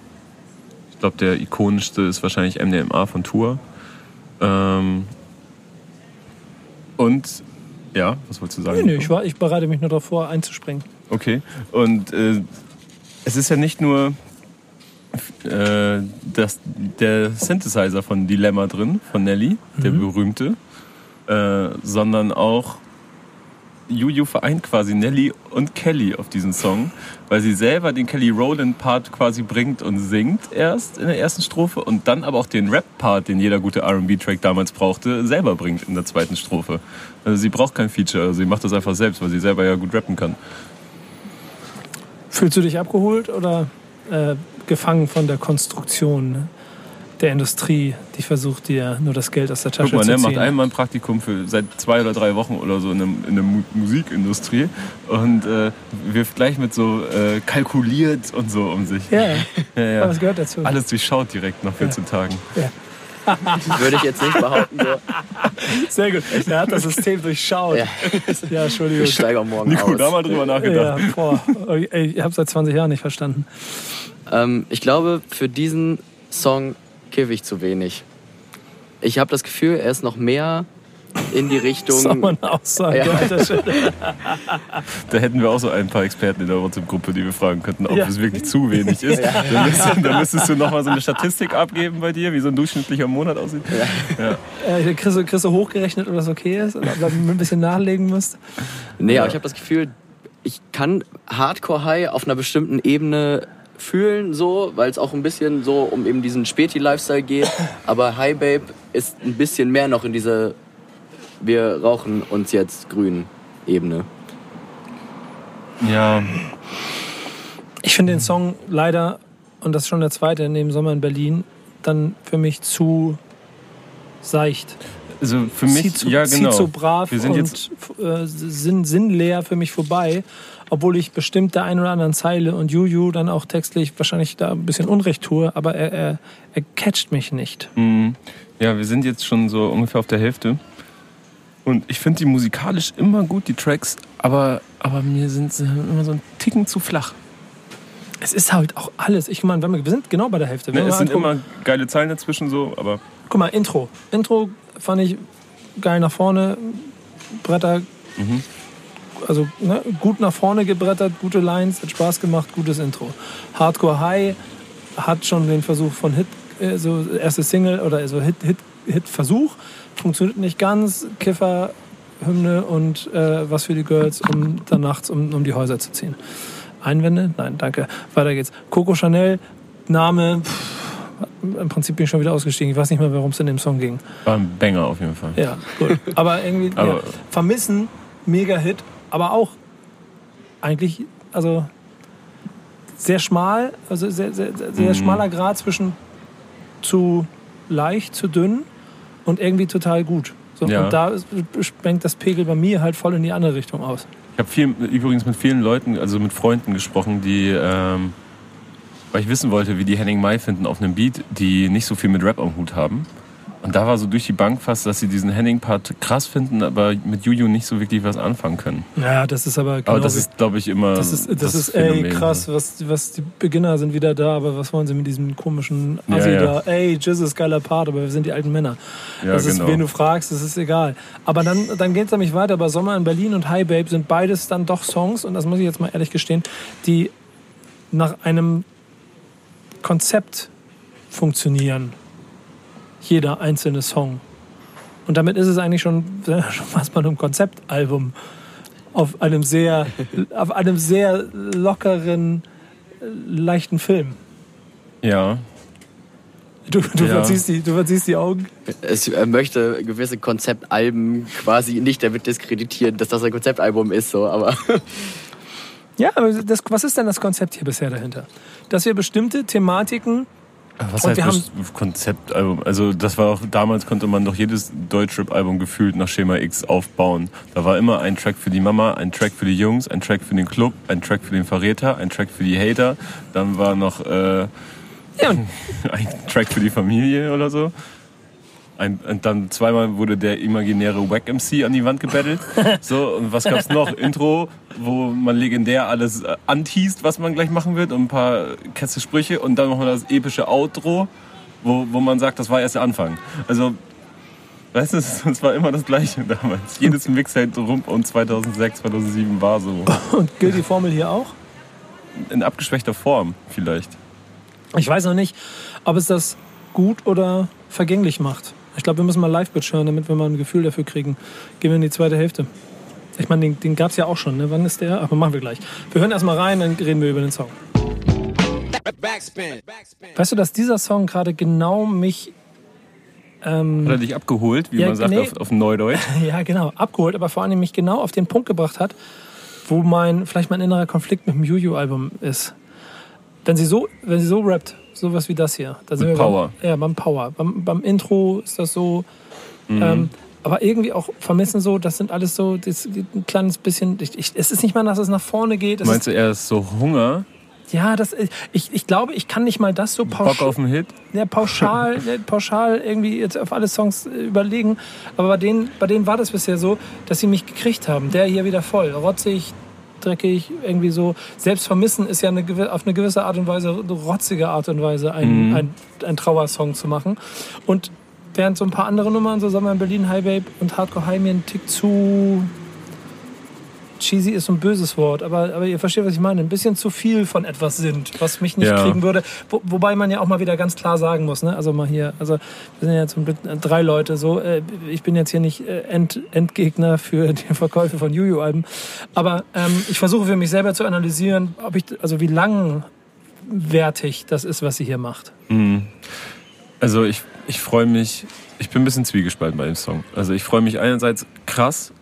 ich glaube, der ikonischste ist wahrscheinlich MDMA von Tour. Ähm, und ja, was wolltest du sagen? Nee, nee, ich, war, ich bereite mich nur darauf vor, einzuspringen. Okay. Und äh, es ist ja nicht nur äh, das, der Synthesizer von Dilemma drin, von Nelly, der berühmte, äh, sondern auch Juju vereint quasi Nelly und Kelly auf diesen Song, weil sie selber den Kelly Rowland Part quasi bringt und singt erst in der ersten Strophe und dann aber auch den Rap Part, den jeder gute R&B Track damals brauchte, selber bringt in der zweiten Strophe. Also sie braucht kein Feature, also sie macht das einfach selbst, weil sie selber ja gut rappen kann. Fühlst du dich abgeholt oder äh, gefangen von der Konstruktion ne, der Industrie, die versucht, dir nur das Geld aus der Tasche Guck mal, zu ne, ziehen? macht einmal ein Praktikum für seit zwei oder drei Wochen oder so in der, in der Mu Musikindustrie und äh, wirft gleich mit so äh, kalkuliert und so um sich. ja, Ja, ja. aber das gehört dazu. Alles durchschaut direkt nach 14 Tagen. Würde ich jetzt nicht behaupten. So. Sehr gut. Er hat das System durchschaut. Ja, Ja, Entschuldigung. ich steige auch morgen Nico, aus. da mal drüber Ja, nachgedacht. boah. Ey, ich habe seit 20 Jahren nicht verstanden. Ähm, ich glaube, für diesen Song kiffe ich zu wenig. Ich habe das Gefühl, er ist noch mehr in die Das ist auch Richtung. eine Aussage. Ja. Da hätten wir auch so ein paar Experten in der WhatsApp-Gruppe, die wir fragen könnten, ob Ja. es wirklich zu wenig ist. Dann, müsstest, dann müsstest du nochmal so eine Statistik abgeben bei dir, wie so ein durchschnittlicher Monat aussieht. Ja. Äh, kriegst, du, kriegst du hochgerechnet, ob das okay ist? Oder ob du ein bisschen nachlegen musst? Nee, aber ich habe das Gefühl, ich kann Hardcore High auf einer bestimmten Ebene fühlen, so, weil es auch ein bisschen so um eben diesen Späti-Lifestyle geht. Aber High Babe ist ein bisschen mehr noch in dieser wir rauchen uns jetzt grün Ebene. ja, Ich finde den Song leider, und das ist schon der zweite neben Sommer in Berlin, dann für mich zu seicht. also für mich, so, ja genau. zieht so brav wir sind und jetzt, äh, sinn, sinnleer für mich vorbei. Obwohl ich bestimmt der einen oder anderen Zeile und Juju dann auch textlich wahrscheinlich da ein bisschen Unrecht tue, aber er, er, er catcht mich nicht. mh, ja, wir sind jetzt schon so ungefähr auf der Hälfte. Und ich finde die musikalisch immer gut, die Tracks, aber, aber mir sind sie immer so ein Ticken zu flach. Es ist halt auch alles. Ich meine, wir, wir sind genau bei der Hälfte. Ne, es sind immer geile Zeilen dazwischen so, aber Guck mal, Intro. Intro fand ich geil nach vorne. Bretter, Mhm. Also ne, gut nach vorne gebrettert, gute Lines, hat Spaß gemacht, gutes Intro. Hardcore High hat schon den Versuch von Hit, äh, so erste Single oder so Hit, Hit, Hit Versuch. Funktioniert nicht ganz. Kiffer, Hymne und äh, was für die Girls, um dann nachts um, um die Häuser zu ziehen. Einwände? Nein, danke. Weiter geht's. Coco Chanel, Name, pff, im Prinzip bin ich schon wieder ausgestiegen. Ich weiß nicht mehr, worum es in dem Song ging. war ein Banger auf jeden Fall. Ja, gut. Aber irgendwie, Aber- ja, vermissen, mega Hit, aber auch eigentlich, also sehr schmal, also sehr, sehr, sehr, Mhm. schmaler Grad zwischen zu leicht, zu dünn und irgendwie total gut. So, Ja. Und da sprengt das Pegel bei mir halt voll in die andere Richtung aus. Ich habe viel, übrigens mit vielen Leuten, also mit Freunden gesprochen, die, ähm, weil ich wissen wollte, wie die Henning Mai finden auf einem Beat, die nicht so viel mit Rap am Hut haben. Und da war so durch die Bank fast, dass sie diesen Henning-Part krass finden, aber mit Juju nicht so wirklich was anfangen können. Ja, das ist aber genau aber das wie- ist, glaube ich, immer. Das ist, das ist ey, krass, was, was die Beginner sind wieder da, aber was wollen sie mit diesem komischen Ja, Assi ja. da? Ey, Jesus, geiler Part, aber wir sind die alten Männer. Ja, das ist, genau. wen du fragst, das ist egal. Aber dann, dann geht es nämlich weiter. Bei Sommer in Berlin und Hi Babe sind beides dann doch Songs, und das muss ich jetzt mal ehrlich gestehen, die nach einem Konzept funktionieren. Jeder einzelne Song. Und damit ist es eigentlich schon, schon fast mal ein Konzeptalbum auf einem sehr, auf einem sehr lockeren, leichten Film. Ja, Du, du, Ja. verziehst die, du verziehst die Augen. Es er möchte gewisse Konzeptalben quasi nicht damit diskreditieren, dass das ein Konzeptalbum ist, so, aber Ja, aber das, was ist denn das Konzept hier bisher dahinter? Dass wir bestimmte Thematiken, was Und heißt Konzeptalbum? Also das war auch, damals konnte man doch jedes Deutschrap-Album gefühlt nach Schema X aufbauen. Da war immer ein Track für die Mama, ein Track für die Jungs, ein Track für den Club, ein Track für den Verräter, ein Track für die Hater. Dann war noch äh, ja, ein Track für die Familie oder so. Ein, und dann zweimal wurde der imaginäre Wack MC an die Wand gebettelt. So, und was gab's noch? Intro, wo man legendär alles äh, anteast, was man gleich machen wird, und ein paar kesse Sprüche. Und dann noch mal das epische Outro, wo, wo man sagt, das war erst der Anfang. Also, weißt du, es war immer das Gleiche damals. Jedes Mixtape rum und 2006, 2007 war so. und gilt die Formel hier auch? In abgeschwächter Form vielleicht. Ich weiß noch nicht, ob es das gut oder vergänglich macht. Ich glaube, wir müssen mal Live-Bitch hören, damit wir mal ein Gefühl dafür kriegen. Gehen wir in die zweite Hälfte. Ich meine, den, den gab es ja auch schon. Ne? Wann ist der? Aber machen wir gleich. Wir hören erstmal rein, dann reden wir über den Song. Backspin. Backspin. Weißt du, dass dieser Song gerade genau mich, ähm, Hat er dich abgeholt, wie Ja, man sagt nee. auf, auf Neudeutsch? ja genau, abgeholt, aber vor allem mich genau auf den Punkt gebracht hat, wo mein, vielleicht mein innerer Konflikt mit dem Juju-Album ist. Wenn sie so, wenn sie so rappt, sowas wie das hier. Da wir Power. Beim, ja, beim Power. Beim, beim Intro ist das so. Mhm. Ähm, aber irgendwie auch vermissen so, das sind alles so das, ein kleines bisschen. Ich, ich, es ist nicht mal, dass es nach vorne geht. Es Meinst du, er ist so Hunger, ist, ja, das, ich, ich glaube, ich kann nicht mal das so Bock pauschal, auf einen Hit? ja, pauschal, pauschal irgendwie jetzt auf alle Songs äh, überlegen. Aber bei denen, bei denen war das bisher so, dass sie mich gekriegt haben. Der hier wieder voll, rotzig, dreckig, irgendwie so. Selbst vermissen ist ja eine, auf eine gewisse Art und Weise, eine rotzige Art und Weise, ein, ein, ein Trauersong zu machen. Und während so ein paar andere Nummern, so sagen wir in Berlin, High Babe und Hardcore High mir ein Tick zu cheesy ist so ein böses Wort, aber, aber ihr versteht, was ich meine. Ein bisschen zu viel von etwas sind, was mich nicht Ja. kriegen würde. Wo, wobei man ja auch mal wieder ganz klar sagen muss, ne? Also mal hier, also wir sind ja zum Glück drei Leute so. Äh, ich bin jetzt hier nicht äh, End, Endgegner für die Verkäufe von Juju-Alben. Aber ähm, ich versuche für mich selber zu analysieren, ob ich, also wie langwertig das ist, was sie hier macht. Also ich, ich freue mich, ich bin ein bisschen zwiegespalten bei dem Song. Also ich freue mich einerseits krass,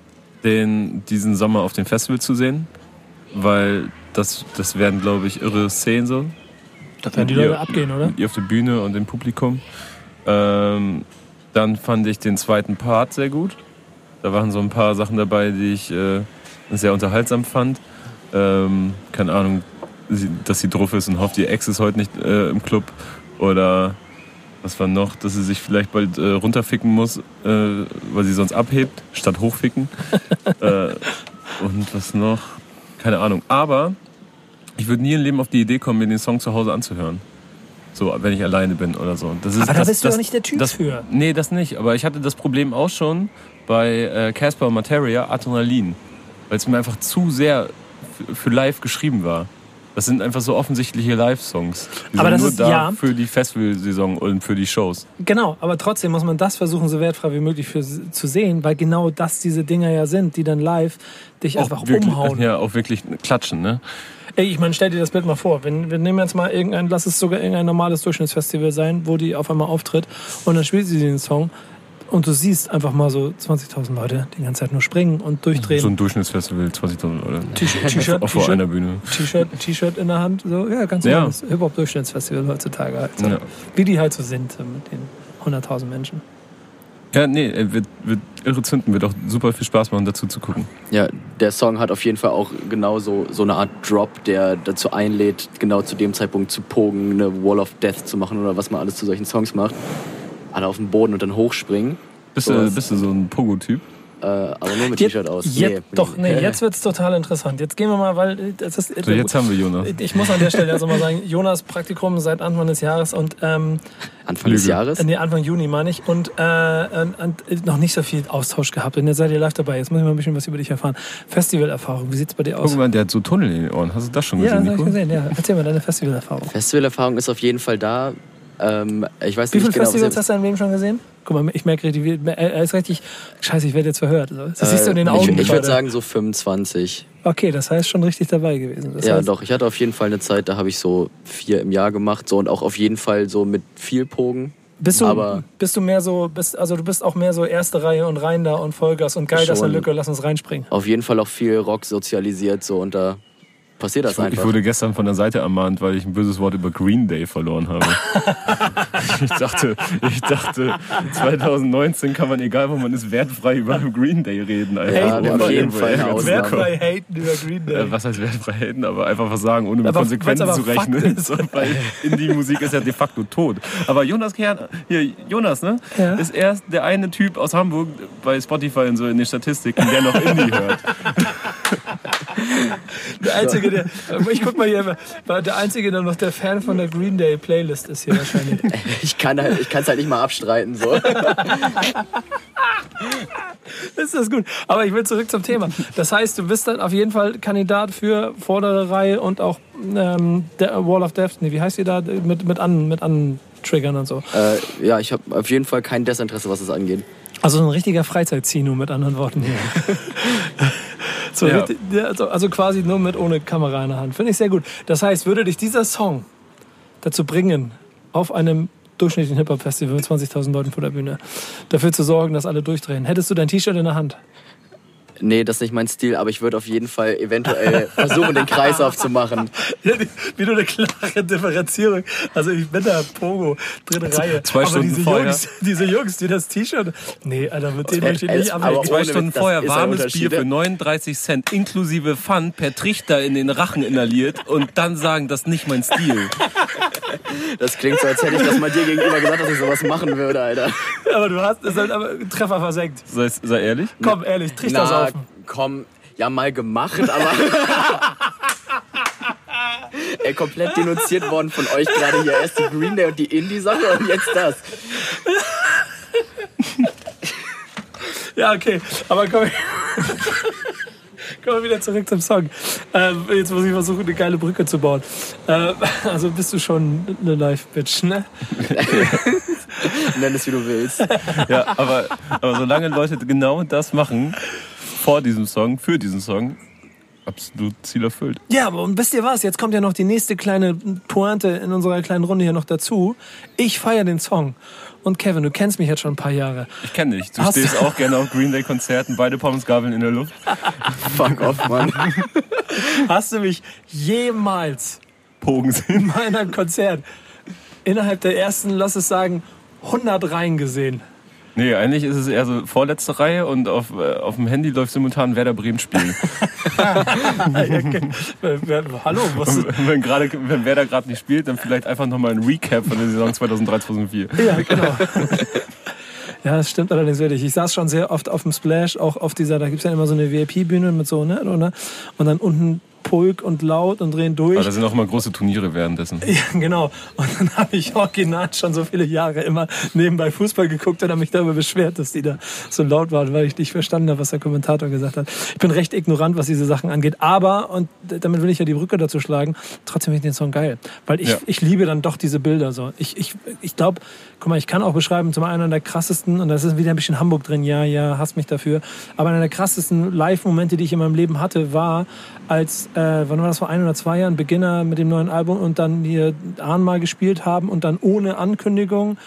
den, diesen Sommer auf dem Festival zu sehen, weil das, das werden, glaube ich, irre Szenen so. Da werden die Ihr- Leute abgehen, oder? Ihr auf der Bühne und im Publikum. Ähm, dann fand ich den zweiten Part sehr gut. Da waren so ein paar Sachen dabei, die ich äh, sehr unterhaltsam fand. Ähm, keine Ahnung, dass sie drauf ist und hofft, ihr Ex ist heute nicht äh, im Club. Oder Was war noch? Dass sie sich vielleicht bald äh, runterficken muss, äh, weil sie sonst abhebt, statt hochficken. äh, und was noch? Keine Ahnung. Aber ich würde nie im Leben auf die Idee kommen, mir den Song zu Hause anzuhören. So, wenn ich alleine bin oder so. Das ist, Aber da das, bist du das, doch nicht der Typ das, für. Nee, das nicht. Aber ich hatte das Problem auch schon bei äh, Casper Materia, Adrenalin. Weil es mir einfach zu sehr für live geschrieben war. Das sind einfach so offensichtliche Live-Songs. Aber das nur ist- da ja. für die Festivalsaison und für die Shows. Genau, aber trotzdem muss man das versuchen, so wertfrei wie möglich für, zu sehen, weil genau das diese Dinger ja sind, die dann live dich einfach wirklich, umhauen. Ja, auch wirklich klatschen, ne? Ey, ich meine, stell dir das Bild mal vor. Wenn, wir nehmen jetzt mal irgendein, lass es sogar irgendein normales Durchschnittsfestival sein, wo die auf einmal auftritt und dann spielt sie den Song und du siehst einfach mal so 20.000 Leute die ganze Zeit nur springen und durchdrehen. So ein Durchschnittsfestival, 20.000 oder T-Shirt, T-Shirt, auf vor einer Bühne. T-Shirt, T-Shirt in der Hand. So, ja, ganz Ja. normales Hip-Hop-Durchschnittsfestival heutzutage halt. So. Ja. Wie die halt so sind mit den 100.000 Menschen. Ja, nee, äh, wird, wird irre zünden, wird auch super viel Spaß machen, dazu zu gucken. Ja, der Song hat auf jeden Fall auch genau so, so eine Art Drop, der dazu einlädt, genau zu dem Zeitpunkt zu pogen, eine Wall of Death zu machen oder was man alles zu solchen Songs macht. Alle auf den Boden und dann hochspringen. Bist, So du, bist du so ein Pogo-Typ? Äh, aber nur mit Jetzt- T-Shirt aus. Jetzt, Nee, doch, nee, jetzt wird's total interessant. Jetzt gehen wir mal, weil äh, das ist. So, jetzt haben wir Jonas. ich muss an der Stelle also mal sagen, Jonas Praktikum seit Anfang des Jahres und ähm, Anfang des. Jahres. nee, Anfang Juni meine ich und, äh, und, und noch nicht so viel Austausch gehabt. Und jetzt seid ihr live dabei. Jetzt muss ich mal ein bisschen was über dich erfahren. Festivalerfahrung, wie sieht's bei dir aus? Guck mal, der hat so Tunnel in den Ohren. Hast du das schon ja, gesehen, das habe ich gesehen. Ja, erzähl mal deine Festivalerfahrung. Festivalerfahrung ist auf jeden Fall da. Ähm, ich weiß Wie viele genau, Festivals hast du in Leben schon gesehen? Guck mal, ich merke richtig, er ist richtig, scheiße, ich werde jetzt verhört. Das siehst du in den Äh, Augen. Ich, ich würde sagen so 25. Okay, das heißt schon richtig dabei gewesen. Das ja, heißt, doch. Ich hatte auf jeden Fall eine Zeit, da habe ich so vier im Jahr gemacht. So und auch auf jeden Fall so mit viel Pogen. Bist du, Aber- bist du mehr so, bist, also du bist auch mehr so erste Reihe und rein da und Vollgas und geil, das ist eine. Lücke, lass uns reinspringen. Auf jeden Fall auch viel Rock sozialisiert so da passiert das Ich einfach. wurde gestern von der Seite ermahnt, weil ich ein böses Wort über Green Day verloren habe. ich, dachte, ich dachte, 2019 kann man, egal wo man ist, wertfrei über Green Day reden. Einfach, ohne auf jeden Fall. Wertfrei haten über Green Day. Äh, was heißt wertfrei haten, aber einfach was sagen, ohne mit Aber Konsequenzen zu rechnen. So, weil Indie-Musik ist ja de facto tot. Aber Jonas Kern, hier, Jonas, ne? Ja. Ist erst der eine Typ aus Hamburg bei Spotify und so in den Statistiken, der noch Indie hört. Der Einzige, der, ich guck mal hier, war der Einzige, der noch der Fan von der Green Day Playlist ist hier wahrscheinlich. Ich kann halt, ich kann es halt nicht mal abstreiten so. ist das gut. Aber ich will zurück zum Thema. Das heißt, du bist dann auf jeden Fall Kandidat für vordere Reihe und auch ähm, Wall of Death. Nee, wie heißt die da? Mit, mit an, mit an Triggern und so. äh, ja, ich habe auf jeden Fall kein Desinteresse, was es angeht. Also ein richtiger Freizeitzino mit anderen Worten hier. so, Ja. richtig- also, also quasi nur mit ohne Kamera in der Hand. Finde ich sehr gut. Das heißt, würde dich dieser Song dazu bringen, auf einem durchschnittlichen Hip-Hop-Festival mit 20.000 Leuten vor der Bühne, dafür zu sorgen, dass alle durchdrehen, hättest du dein T-Shirt in der Hand? Nee, das ist nicht mein Stil, aber ich würde auf jeden Fall eventuell versuchen, den Kreis aufzumachen. Ja, nur eine klare Differenzierung. Also ich bin da Pogo, dritte Reihe. zwei aber Stunden diese vorher. Jungs, diese Jungs, die das T-Shirt... Nee, Alter, mit denen möchte ich nicht aber abhängen. Zwei Stunden vorher warmes. Bier für 39 Cent inklusive Pfand per Trichter in den Rachen inhaliert und dann sagen, das ist nicht mein Stil. Das klingt so, als hätte ich das mal dir gegenüber gesagt, dass ich sowas machen würde, Alter. Aber du hast es halt aber Treffer versenkt. Sei, sei ehrlich. Komm, ehrlich, Trichter Na. Komm, ja mal gemacht, aber... Ey, komplett denunziert worden von euch gerade hier. Erst die Green Day und die Indie-Sache und jetzt das. Ja, okay. Aber komm, kommen wir wieder zurück zum Song. Ähm, jetzt muss ich versuchen, eine geile Brücke zu bauen. Ähm, also bist du schon eine Live-Bitch, ne? Nenn es, wie du willst. Ja, aber, aber solange Leute genau das machen, vor diesem Song, für diesen Song, absolut Ziel erfüllt. Ja, aber und wisst ihr was? Jetzt kommt ja noch die nächste kleine Pointe in unserer kleinen Runde hier noch dazu. Ich feiere den Song. Und Kevin, du kennst mich jetzt schon ein paar Jahre. Ich kenne dich. Du Hast du- stehst auch gerne auf Green Day Konzerten, beide Pommesgabeln in der Luft. Fuck off, Mann. Hast du mich jemals Pogen sehen. bei einem Konzert innerhalb der ersten, lass es sagen, 100 Reihen gesehen? Nee, eigentlich ist es eher so vorletzte Reihe und auf, äh, auf dem Handy läuft simultan Werder Bremen Spiel. Wer- wer- Hallo, was Und wenn, gerade, wenn Werder gerade nicht spielt, dann vielleicht einfach nochmal ein Recap von der Saison 2003-2004. Ja, genau. Ja, das stimmt allerdings wirklich. Ich saß schon sehr oft auf dem Splash, auch auf dieser, da gibt's ja immer so eine VIP-Bühne mit so, ne, oder? Und dann unten Pulk und laut und drehen durch. Aber da sind auch mal große Turniere währenddessen. Ja, genau. Und dann habe ich original schon so viele Jahre immer nebenbei Fußball geguckt und habe mich darüber beschwert, dass die da so laut waren, weil ich nicht verstanden habe, was der Kommentator gesagt hat. Ich bin recht ignorant, was diese Sachen angeht. Aber, und damit will ich ja die Brücke dazu schlagen, trotzdem finde ich den Song geil. Weil ich, Ja. ich liebe dann doch diese Bilder so. Ich, ich, ich glaube, guck mal, ich kann auch beschreiben, zum einen einer der krassesten, und das ist wieder ein bisschen Hamburg drin, ja, ja, hasst mich dafür, aber einer der krassesten Live-Momente, die ich in meinem Leben hatte, war, als, äh, wann war das, vor ein oder zwei Jahren, Beginner mit dem neuen Album und dann hier Ahnmal gespielt haben und dann ohne Ankündigung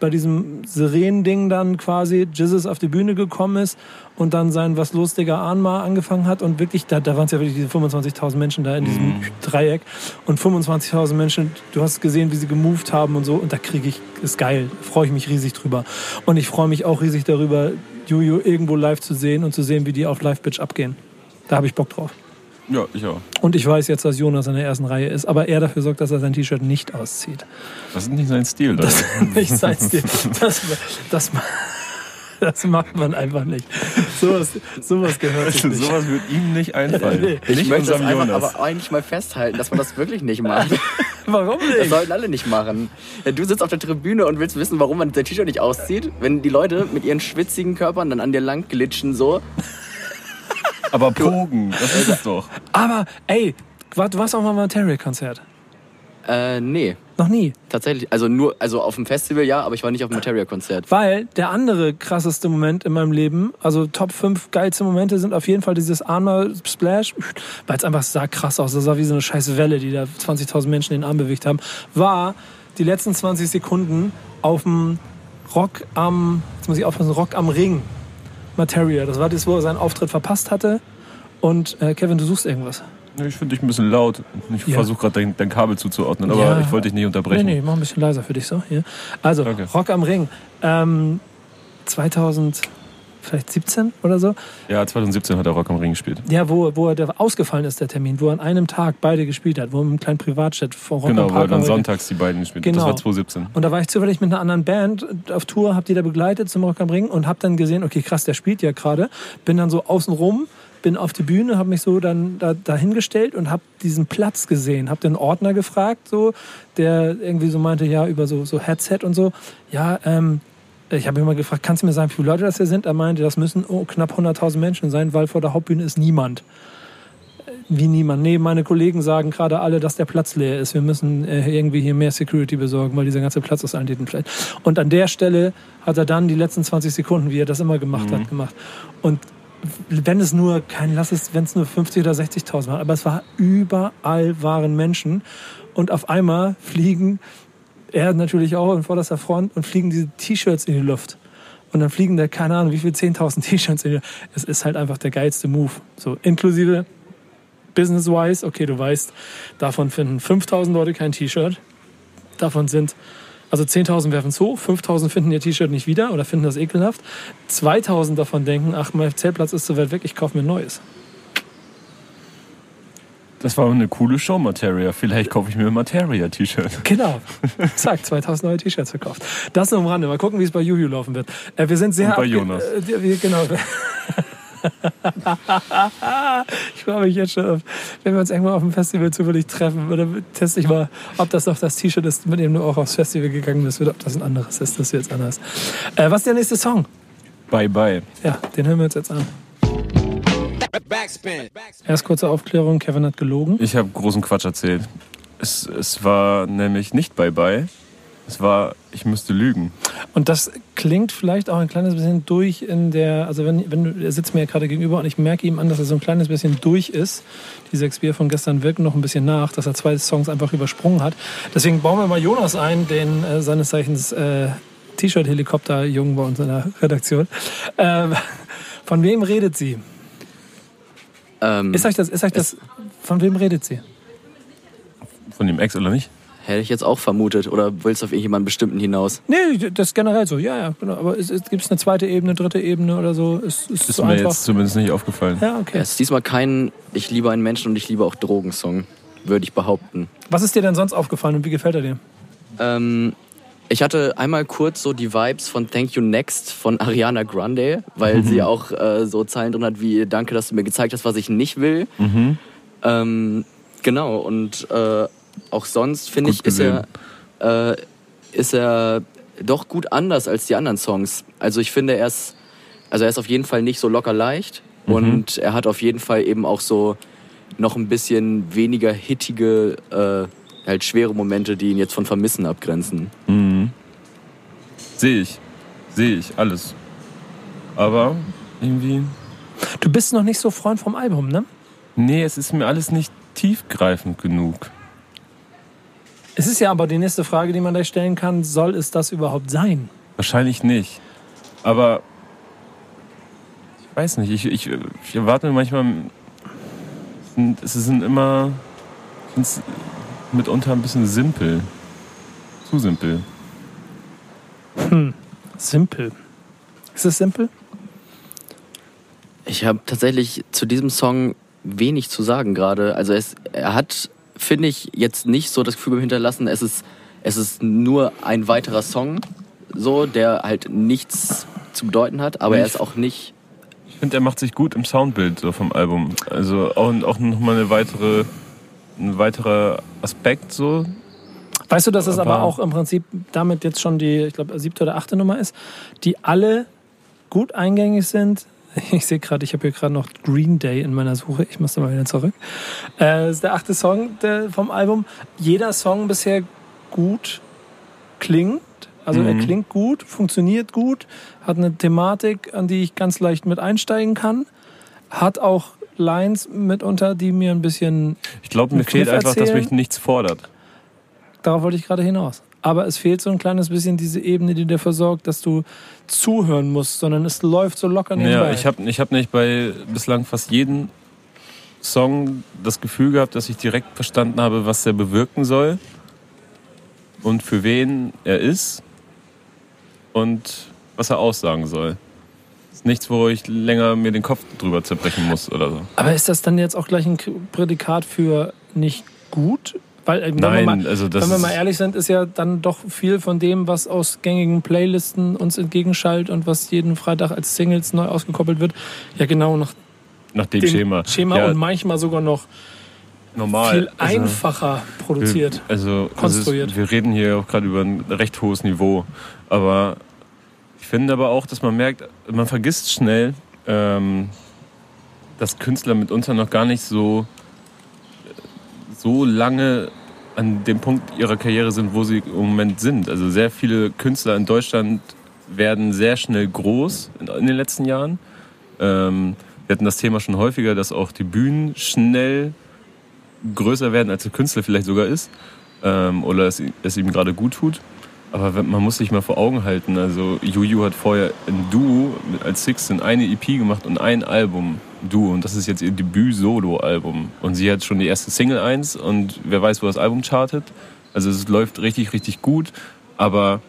bei diesem Sirenen-Ding dann quasi Jesus auf die Bühne gekommen ist und dann sein Was los, Digga, Ahnmal angefangen hat und wirklich, da, da waren es ja wirklich diese 25.000 Menschen da in diesem Dreieck und 25.000 Menschen, du hast gesehen, wie sie gemoved haben und so und da kriege ich, ist geil, freue ich mich riesig drüber und ich freue mich auch riesig darüber, Juju irgendwo live zu sehen und zu sehen, wie die auf Live-Bitch abgehen. Da habe ich Bock drauf. Ja, ich auch. Und ich weiß jetzt, dass Jonas in der ersten Reihe ist, aber er dafür sorgt, dass er sein T-Shirt nicht auszieht. Das ist nicht sein Stil. Da. Das, ich sag's dir, das, das, das macht man einfach nicht. Sowas, sowas gehört sich nicht. Sowas wird ihm nicht einfallen. Nee. Ich Nicht möchte das einfach Jonas. aber eigentlich mal festhalten, dass man das wirklich nicht macht. Warum Das nicht? sollten alle nicht machen. Du sitzt auf der Tribüne und willst wissen, warum man sein T-Shirt nicht auszieht, wenn die Leute mit ihren schwitzigen Körpern dann an dir lang glitschen so. Aber Pogen, das ist es doch. Aber, ey, war- du warst auch mal beim Material-Konzert. Äh, nee. Noch nie. Tatsächlich. Also nur, also auf dem Festival ja, aber ich war nicht auf dem Materia-Konzert. Weil der andere krasseste Moment in meinem Leben, also Top 5 geilste Momente sind auf jeden Fall dieses Armer Splash, weil es einfach sah krass aus, das sah wie so eine scheiß Welle, die da 20.000 Menschen in den Arm bewegt haben, war die letzten 20 Sekunden auf dem Rock am, jetzt muss ich aufpassen, Rock am Ring Materia. Das war das, wo er seinen Auftritt verpasst hatte. Und äh, Kevin, du suchst irgendwas. Ich finde dich ein bisschen laut. Ich Ja. versuche gerade dein, dein Kabel zuzuordnen, aber Ja. ich wollte dich nicht unterbrechen. Nee, nee, mach ein bisschen leiser für dich so. Hier. Also, Danke. Rock am Ring. Ähm, 2000, vielleicht 17 oder so. Ja, 2017 hat er Rock am Ring gespielt. Ja, wo, wo er ausgefallen ist, der Termin, wo er an einem Tag beide gespielt hat, wo er im kleinen Privatjet vor Rock am Genau, weil Park dann sonntags die beiden gespielt haben. Genau. Das war 2017. Und da war ich zufällig mit einer anderen Band auf Tour, hab die da begleitet zum Rock am Ring und hab dann gesehen, okay, krass, der spielt ja gerade. Bin dann so außen rum, bin auf die Bühne, hab mich so dann da, dahingestellt und hab diesen Platz gesehen. Hab den Ordner gefragt, so, der irgendwie so meinte, ja, über so, so Headset und so. Ja, ähm, ich habe mal gefragt, kannst du mir sagen, wie viele Leute das hier sind? Er meinte, das müssen oh, knapp 100.000 Menschen sein, weil vor der Hauptbühne ist niemand. Wie niemand. Nee, meine Kollegen sagen gerade alle, dass der Platz leer ist. Wir müssen äh, irgendwie hier mehr Security besorgen, weil dieser ganze Platz ist eintreten vielleicht. Und an der Stelle hat er dann die letzten 20 Sekunden, wie er das immer gemacht hat, gemacht. Und wenn es nur, kein, lass es, wenn es nur 50 oder 60.000 waren, aber es war überall waren Menschen. Und auf einmal fliegen, er natürlich auch in vorderster Front, und fliegen diese T-Shirts in die Luft. Und dann fliegen da, keine Ahnung, wie viel, 10.000 T-Shirts in die Luft. Es ist halt einfach der geilste Move. So, inklusive business-wise, okay, du weißt, davon finden 5000 Leute kein T-Shirt. Davon sind, also 10.000 werfen es hoch, 5000 finden ihr T-Shirt nicht wieder oder finden das ekelhaft. 2000 davon denken, ach, mein Zeltplatz ist zu weit weg, ich kaufe mir ein neues. Das war eine coole Show, Materia. Vielleicht kaufe ich mir ein Materia-T-Shirt. Genau. Zack, 2000 neue T-Shirts verkauft. Das nur am Rande. Mal gucken, wie es bei Juju laufen wird. Äh, wir sind sehr Und bei Jonas. Äh, wir, genau. ich freue mich jetzt schon auf, wenn wir uns irgendwann auf dem Festival zufällig treffen. Oder teste ich mal, ob das noch das T-Shirt ist, mit dem du auch aufs Festival gegangen bist, oder ob das ein anderes ist, das du jetzt anhast. Äh, was ist der nächste Song? Bye, bye. Ja, den hören wir uns jetzt an. Backspin. Erst kurze Aufklärung, Kevin hat gelogen. Ich habe großen Quatsch erzählt. Es, es war nämlich nicht Bye, bye. Es war, ich müsste lügen. Und das klingt vielleicht auch ein kleines bisschen durch in der, also wenn, wenn du, er sitzt mir ja gerade gegenüber und ich merke ihm an, dass er so ein kleines bisschen durch ist. Die sechs Bier von gestern wirken noch ein bisschen nach, dass er zwei Songs einfach übersprungen hat. Deswegen bauen wir mal Jonas ein, den äh, seines Zeichens äh, T-Shirt-Helikopter-Jungen bei uns in der Redaktion. Ähm, von wem redet sie? Ähm, Ist euch das, ist euch das, von wem redet sie? Von dem Ex oder nicht? Hätte ich jetzt auch vermutet. Oder willst du auf irgendjemanden bestimmten hinaus? Nee, das ist generell so, ja, ja, genau. Aber es, es gibt eine zweite Ebene, dritte Ebene oder so. Es, es ist Ist so mir einfach. jetzt zumindest nicht aufgefallen. Ja, okay. Es ist diesmal kein Ich liebe einen Menschen und ich liebe auch Drogen-Song, würde ich behaupten. Was ist dir denn sonst aufgefallen und wie gefällt er dir? Ähm, ich hatte einmal kurz so die Vibes von Thank You Next von Ariana Grande, weil sie auch äh, so Zeilen drin hat wie Danke, dass du mir gezeigt hast, was ich nicht will. Ähm, genau, und äh, auch sonst finde ich, ist er, äh, ist er doch gut anders als die anderen Songs. Also ich finde, er ist, also er ist auf jeden Fall nicht so locker leicht und er hat auf jeden Fall eben auch so noch ein bisschen weniger hittige, äh, halt schwere Momente, die ihn jetzt von Vermissen abgrenzen. Sehe ich. Sehe ich, alles. Aber irgendwie. Du bist noch nicht so Freund vom Album, ne? Nee, es ist mir alles nicht tiefgreifend genug. Es ist ja aber die nächste Frage, die man da stellen kann, soll es das überhaupt sein? Wahrscheinlich nicht. Aber ich weiß nicht, ich, ich, ich erwarte mir manchmal. es sind- immer. Es mitunter ein bisschen simpel. Zu simpel. Simpel. Ist es simpel? Ich habe tatsächlich zu diesem Song wenig zu sagen gerade. Also es, er hat, finde ich, jetzt nicht so das Gefühl beim hinterlassen, es ist, es ist nur ein weiterer Song, so, der halt nichts zu bedeuten hat, aber er Ich- ist auch nicht. Ich finde, er macht sich gut im Soundbild so vom Album. Also auch, auch nochmal eine weitere, ein weiterer Aspekt so. Weißt du, dass es aber Aber- auch im Prinzip damit jetzt schon die, ich glaube, siebte oder achte Nummer ist, die alle gut eingängig sind. Ich sehe gerade, ich habe hier gerade noch Green Day in meiner Suche. Ich muss da mal wieder zurück. Äh, das ist der achte Song der, vom Album. Jeder Song bisher gut klingt. Also er klingt gut, funktioniert gut, hat eine Thematik, an die ich ganz leicht mit einsteigen kann. Hat auch Lines mitunter, die mir ein bisschen Ich glaube, mir fehlt einfach, dass mich nichts fordert. Darauf wollte ich gerade hinaus. Aber es fehlt so ein kleines bisschen diese Ebene, die dafür sorgt, dass du zuhören musst, sondern es läuft so locker nebenbei. Ja, ich habe ich hab nicht bei bislang fast jedem Song das Gefühl gehabt, dass ich direkt verstanden habe, was er bewirken soll und für wen er ist und was er aussagen soll. Ist nichts, wo ich länger mir den Kopf drüber zerbrechen muss oder so. Aber ist das dann jetzt auch gleich ein Prädikat für nicht gut? Weil, äh, wenn, wir Nein, mal, also wenn wir mal ehrlich sind, ist ja dann doch viel von dem, was aus gängigen Playlisten uns entgegenschallt und was jeden Freitag als Singles neu ausgekoppelt wird, ja genau nach Nach dem dem Schema. Schema ja, und manchmal sogar noch normal. viel Also- einfacher produziert. Also es konstruiert. Ist, wir reden hier auch gerade über ein recht hohes Niveau. Aber finde aber auch, dass man merkt, man vergisst schnell, ähm, dass Künstler mitunter noch gar nicht so, so lange an dem Punkt ihrer Karriere sind, wo sie im Moment sind. Also sehr viele Künstler in Deutschland werden sehr schnell groß in, in den letzten Jahren. Ähm, wir hatten das Thema schon häufiger, dass auch die Bühnen schnell größer werden, als der Künstler vielleicht sogar ist. Ähm, oder es, es ihm gerade gut tut. Aber man muss sich mal vor Augen halten. Also Juju hat vorher ein Duo als Sixten eine EP gemacht und ein Album Duo. Und das ist jetzt ihr Debüt-Solo-Album. Und sie hat schon die erste Single eins und wer weiß, wo das Album chartet. Also es läuft richtig, richtig gut. Aber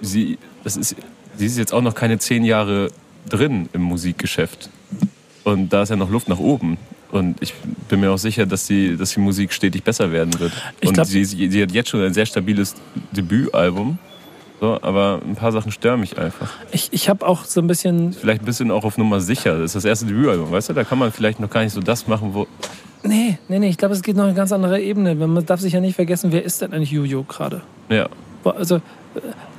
sie, das ist, sie ist jetzt auch noch keine zehn Jahre drin im Musikgeschäft. Und da ist ja noch Luft nach oben. Und ich bin mir auch sicher, dass die, dass die Musik stetig besser werden wird. Ich und glaub- sie, sie, hat jetzt schon ein sehr stabiles Debütalbum. So, aber ein paar Sachen stören mich einfach. Ich, ich habe auch so ein bisschen Vielleicht ein bisschen auch auf Nummer sicher. Das ist das erste Debütalbum, weißt du? Da kann man vielleicht noch gar nicht so das machen, wo. Nee, nee, nee, ich glaube, es geht noch eine ganz andere Ebene. Man darf sich ja nicht vergessen, wer ist denn eigentlich Juju gerade? Ja. Also, äh,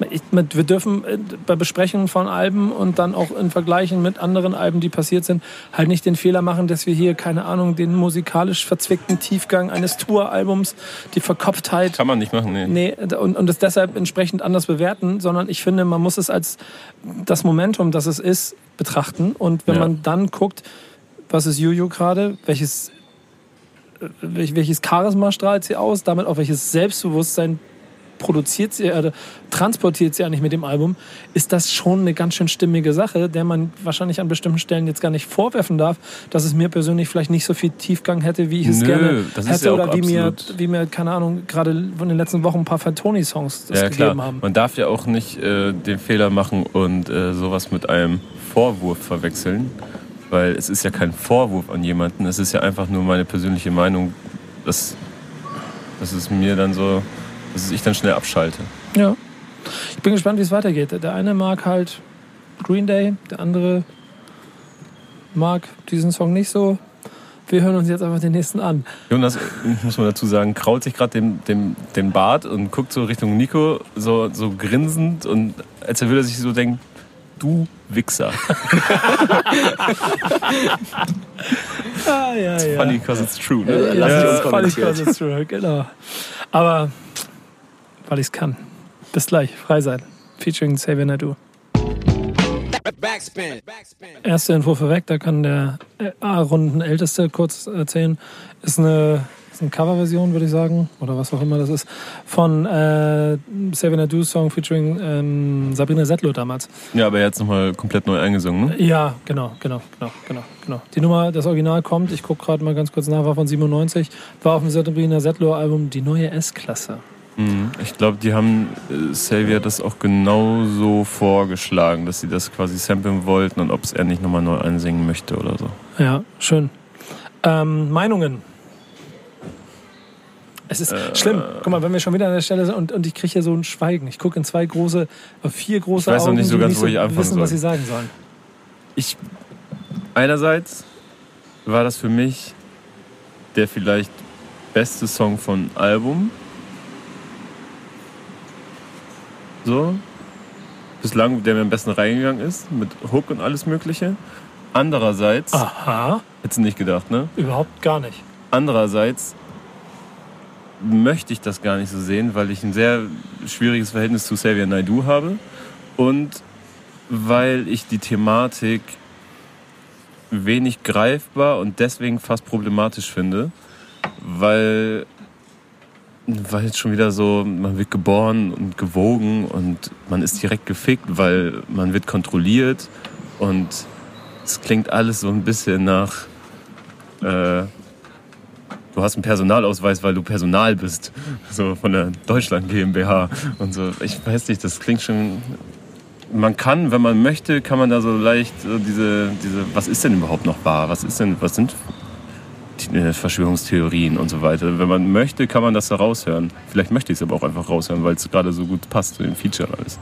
ich, mit- wir dürfen äh, bei Besprechungen von Alben und dann auch in Vergleichen mit anderen Alben, die passiert sind, halt nicht den Fehler machen, dass wir hier, keine Ahnung, den musikalisch verzwickten Tiefgang eines Touralbums, die Verkopftheit Kann man nicht machen, nee. Nee, und, und das deshalb entsprechend anders bewerten, sondern ich finde, man muss es als das Momentum, das es ist, betrachten. Und wenn Ja. man dann guckt, was ist Juju gerade, welches, äh, welch- welches Charisma strahlt sie aus, damit auch welches Selbstbewusstsein produziert sie, äh, transportiert sie eigentlich mit dem Album, ist das schon eine ganz schön stimmige Sache, der man wahrscheinlich an bestimmten Stellen jetzt gar nicht vorwerfen darf, dass es mir persönlich vielleicht nicht so viel Tiefgang hätte, wie ich es Nö, gerne das ist hätte ja oder wie mir, wie mir, keine Ahnung, gerade in den letzten Wochen ein paar Fantoni-Songs das Ja, klar. gegeben haben. Man darf ja auch nicht äh, den Fehler machen und äh, sowas mit einem Vorwurf verwechseln. Weil es ist ja kein Vorwurf an jemanden, es ist ja einfach nur meine persönliche Meinung, dass, dass es mir dann so, dass ich dann schnell abschalte. Ja. Ich bin gespannt, wie es weitergeht. Der eine mag halt Green Day, der andere mag diesen Song nicht so. Wir hören uns jetzt einfach den nächsten an. Jonas, äh, muss man dazu sagen, kraut sich gerade dem, dem, den Bart und guckt so Richtung Nico, so, so grinsend und als würde er sich so denken, du Wichser. Ah, ja, ja. Funny, because it's true. Ja, Ne? lass ja, dich uns funny because it's true, genau. Aber weil ich es kann. Bis gleich, frei sein. Featuring Xavier Naidoo. Backspin. Backspin. Erste Info vorweg, da kann der A-Runden Älteste kurz erzählen. Ist eine, ist eine Coverversion, würde ich sagen, oder was auch immer das ist, von äh, Xavier Naidoo's Song featuring ähm, Sabrina Settler damals. Ja, aber er hat es nochmal komplett neu eingesungen. Ne? Ja, genau, genau, genau, genau, genau. Die Nummer, das Original kommt, ich gucke gerade mal ganz kurz nach, war von 97, war auf dem Sabrina Settler Album Die neue S-Klasse. Mhm. Ich glaube, die haben äh, Xavier das auch genauso vorgeschlagen, dass sie das quasi samplen wollten und ob es er nicht nochmal neu einsingen möchte oder so. Ja, schön. Ähm, Meinungen. Es ist schlimm. Guck mal, wenn wir schon wieder an der Stelle sind und, und ich kriege hier so ein Schweigen. Ich gucke in zwei große, äh, vier große Ich weiß noch Augen, nicht so die ganz, nicht wo ich anfangen wissen, was soll. sie sagen sollen. Ich einerseits war das für mich der vielleicht beste Song von Album. So. Bislang, der mir am besten reingegangen ist, mit Hook und alles Mögliche. Andererseits, Aha, hättest du nicht gedacht, ne? überhaupt gar nicht. Andererseits möchte ich das gar nicht so sehen, weil ich ein sehr schwieriges Verhältnis zu Xavier Naidoo habe und weil ich die Thematik wenig greifbar und deswegen fast problematisch finde, weil weil jetzt schon wieder so, man wird geboren und gewogen und man ist direkt gefickt, weil man wird kontrolliert und es klingt alles so ein bisschen nach äh, du hast einen Personalausweis, weil du Personal bist. So von der Deutschland GmbH und so. Ich weiß nicht, das klingt schon. Man kann, wenn man möchte, kann man da so leicht so diese, diese, was ist denn überhaupt noch wahr? Was ist denn, was sind Verschwörungstheorien und so weiter? Wenn man möchte, kann man das da raushören. Vielleicht möchte ich es aber auch einfach raushören, weil es gerade so gut passt zu dem Feature und alles.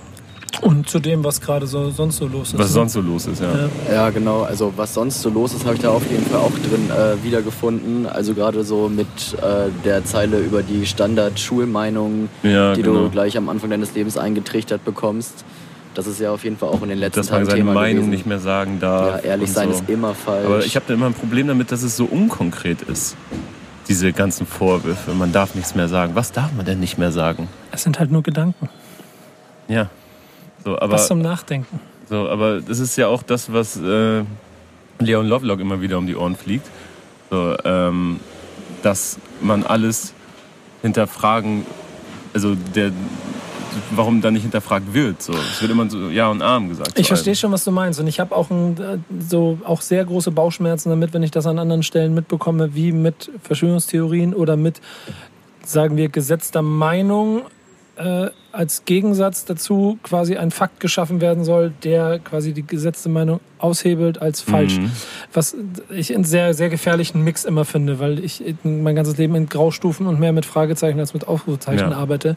Und zu dem, was gerade so, sonst so los ist. Was ne? sonst so los ist, ja. Ja. Ja, genau. Also was sonst so los ist, habe ich da auf jeden Fall auch drin äh, wiedergefunden. Also gerade so mit äh, der Zeile über die Standard-Schulmeinung, Ja, die genau. du gleich am Anfang deines Lebens eingetrichtert bekommst. Das ist ja auf jeden Fall auch in den letzten Dass man Tagen seine Thema Meinung gewesen. nicht mehr sagen darf. ja, ehrlich sein so. ist immer falsch. Aber ich habe da immer ein Problem damit, dass es so unkonkret ist. Diese ganzen Vorwürfe. Man darf nichts mehr sagen. Was darf man denn nicht mehr sagen? Es sind halt nur Gedanken. Ja. So, aber, Was zum Nachdenken. so, aber das ist ja auch das, was äh, Leon Lovelock immer wieder um die Ohren fliegt. So, ähm, dass man alles hinterfragen, also der, warum da nicht hinterfragt wird. So. Es wird immer so Ja und Arm gesagt. Ich verstehe schon, was du meinst. Und ich habe auch, ein, äh, so, auch sehr große Bauchschmerzen damit, wenn ich das an anderen Stellen mitbekomme, wie mit Verschwörungstheorien oder mit, sagen wir, gesetzter Meinung äh, als Gegensatz dazu quasi ein Fakt geschaffen werden soll, der quasi die gesetzte Meinung aushebelt als falsch. Mhm. Was ich einen sehr, sehr gefährlichen Mix immer finde, weil ich mein ganzes Leben in Graustufen und mehr mit Fragezeichen als mit Ausrufezeichen Ja. arbeite.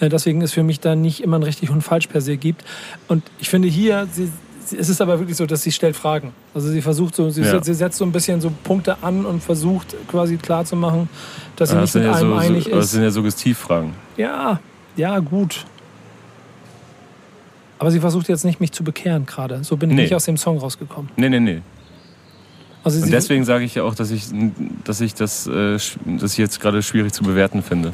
Äh, Deswegen ist für mich da nicht immer ein richtig und falsch per se gibt. Und ich finde hier, sie, es ist aber wirklich so, dass sie stellt Fragen. Also sie versucht so, sie, Ja. setzt so ein bisschen so Punkte an und versucht quasi klarzumachen, dass sie Ja, nicht das, mit ja allem so, einig so, das ist. sind ja Suggestivfragen. Ja, ja, gut. Aber sie versucht jetzt nicht, mich zu bekehren gerade. So bin ich Nee. nicht aus dem Song rausgekommen. Nee, nee, nee. Also Und deswegen sage ich ja auch, dass ich, dass ich das äh, dass ich jetzt gerade schwierig zu bewerten finde.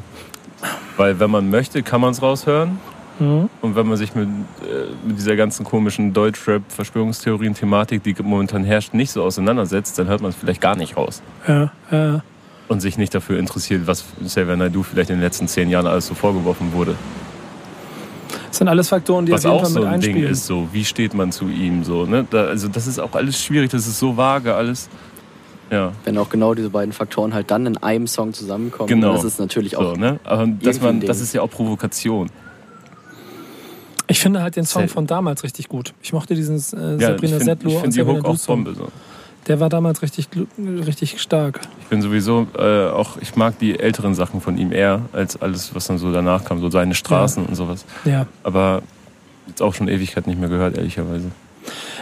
Weil wenn man möchte, kann man es raushören. Mhm. Und wenn man sich mit, äh, mit dieser ganzen komischen Deutschrap-Verschwörungstheorien-Thematik, die momentan herrscht, nicht so auseinandersetzt, dann hört man es vielleicht gar nicht raus. Ja, ja. Und sich nicht dafür interessiert, was Xavier Naidoo vielleicht in den letzten zehn Jahren alles so vorgeworfen wurde. Das sind alles Faktoren, die Was auf jeden auch Fall so mit ein Ding ist, so, wie steht man zu ihm, so, ne? Da, also das ist auch alles schwierig, das ist so vage alles. Ja, Wenn auch genau diese beiden Faktoren halt dann in einem Song zusammenkommen, Genau. das ist natürlich so, auch. ne? Aber dass man, das ist ja auch Provokation. Ich finde halt den Song von damals richtig gut. Ich mochte diesen äh, Ja, Sabrina ich finde Settler ich und find die Sabrina Hook auch. Bombe. So. Der war damals richtig, richtig stark. Ich bin sowieso äh, auch, ich mag die älteren Sachen von ihm eher als alles, was dann so danach kam, so seine Straßen und sowas. Ja. Aber jetzt auch schon Ewigkeit nicht mehr gehört, ehrlicherweise.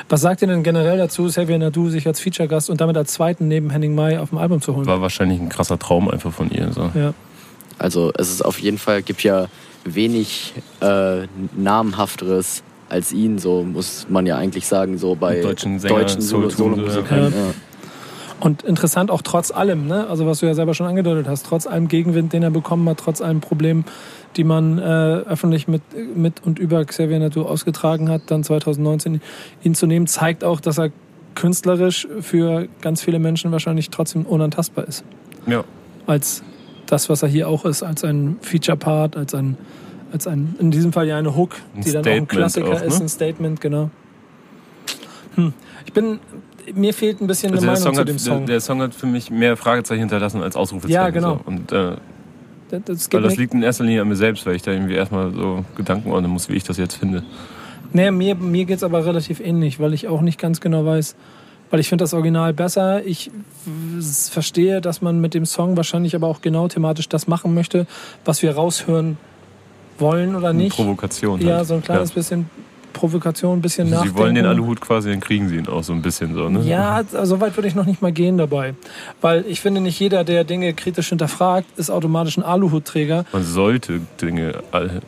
Was sagt ihr denn generell dazu, Xavier Nadu sich als Feature-Gast und damit als zweiten neben Henning Mai auf dem Album zu holen? War wahrscheinlich ein krasser Traum einfach von ihr. So. Ja. Also es ist auf jeden Fall, gibt ja wenig äh, namhafteres als ihn, so muss man ja eigentlich sagen, so bei Deutschen Sänger, deutschen Solo- Solomusikern. ja. Ja. Und interessant auch trotz allem, ne? also was du ja selber schon angedeutet hast, trotz allem Gegenwind, den er bekommen hat, trotz allem Problemen, die man äh, öffentlich mit, mit und über Xavier Nadu ausgetragen hat, dann 2019 ihn zu nehmen, zeigt auch, dass er künstlerisch für ganz viele Menschen wahrscheinlich trotzdem unantastbar ist. Ja. Als das, was er hier auch ist, als ein Feature-Part, als ein, als ein, in diesem Fall ja eine Hook, Ein die dann auch ein Statement Klassiker auch, ne? ist, ein Statement, genau. Hm. Ich bin, mir fehlt ein bisschen Also eine der, Meinung Song zu hat, dem Song. Der, der Song hat für mich mehr Fragezeichen hinterlassen als Ausrufezeichen. Ja, genau. So. Und, äh, Das, das das liegt in erster Linie an mir selbst, weil ich da irgendwie erstmal so Gedanken ordnen muss, wie ich das jetzt finde. nee, mir, mir geht es aber relativ ähnlich, weil ich auch nicht ganz genau weiß, weil ich finde das Original besser. Ich verstehe, dass man mit dem Song wahrscheinlich aber auch genau thematisch das machen möchte, was wir raushören wollen oder Eine nicht. Provokation. Ja, halt. so ein kleines bisschen Provokation, ein bisschen Sie Nachdenken. wollen den Aluhut quasi, dann kriegen sie ihn auch so ein bisschen so, ne? Ja, so weit würde ich noch nicht mal gehen dabei. Weil ich finde, nicht jeder, der Dinge kritisch hinterfragt, ist automatisch ein Aluhutträger. Man sollte Dinge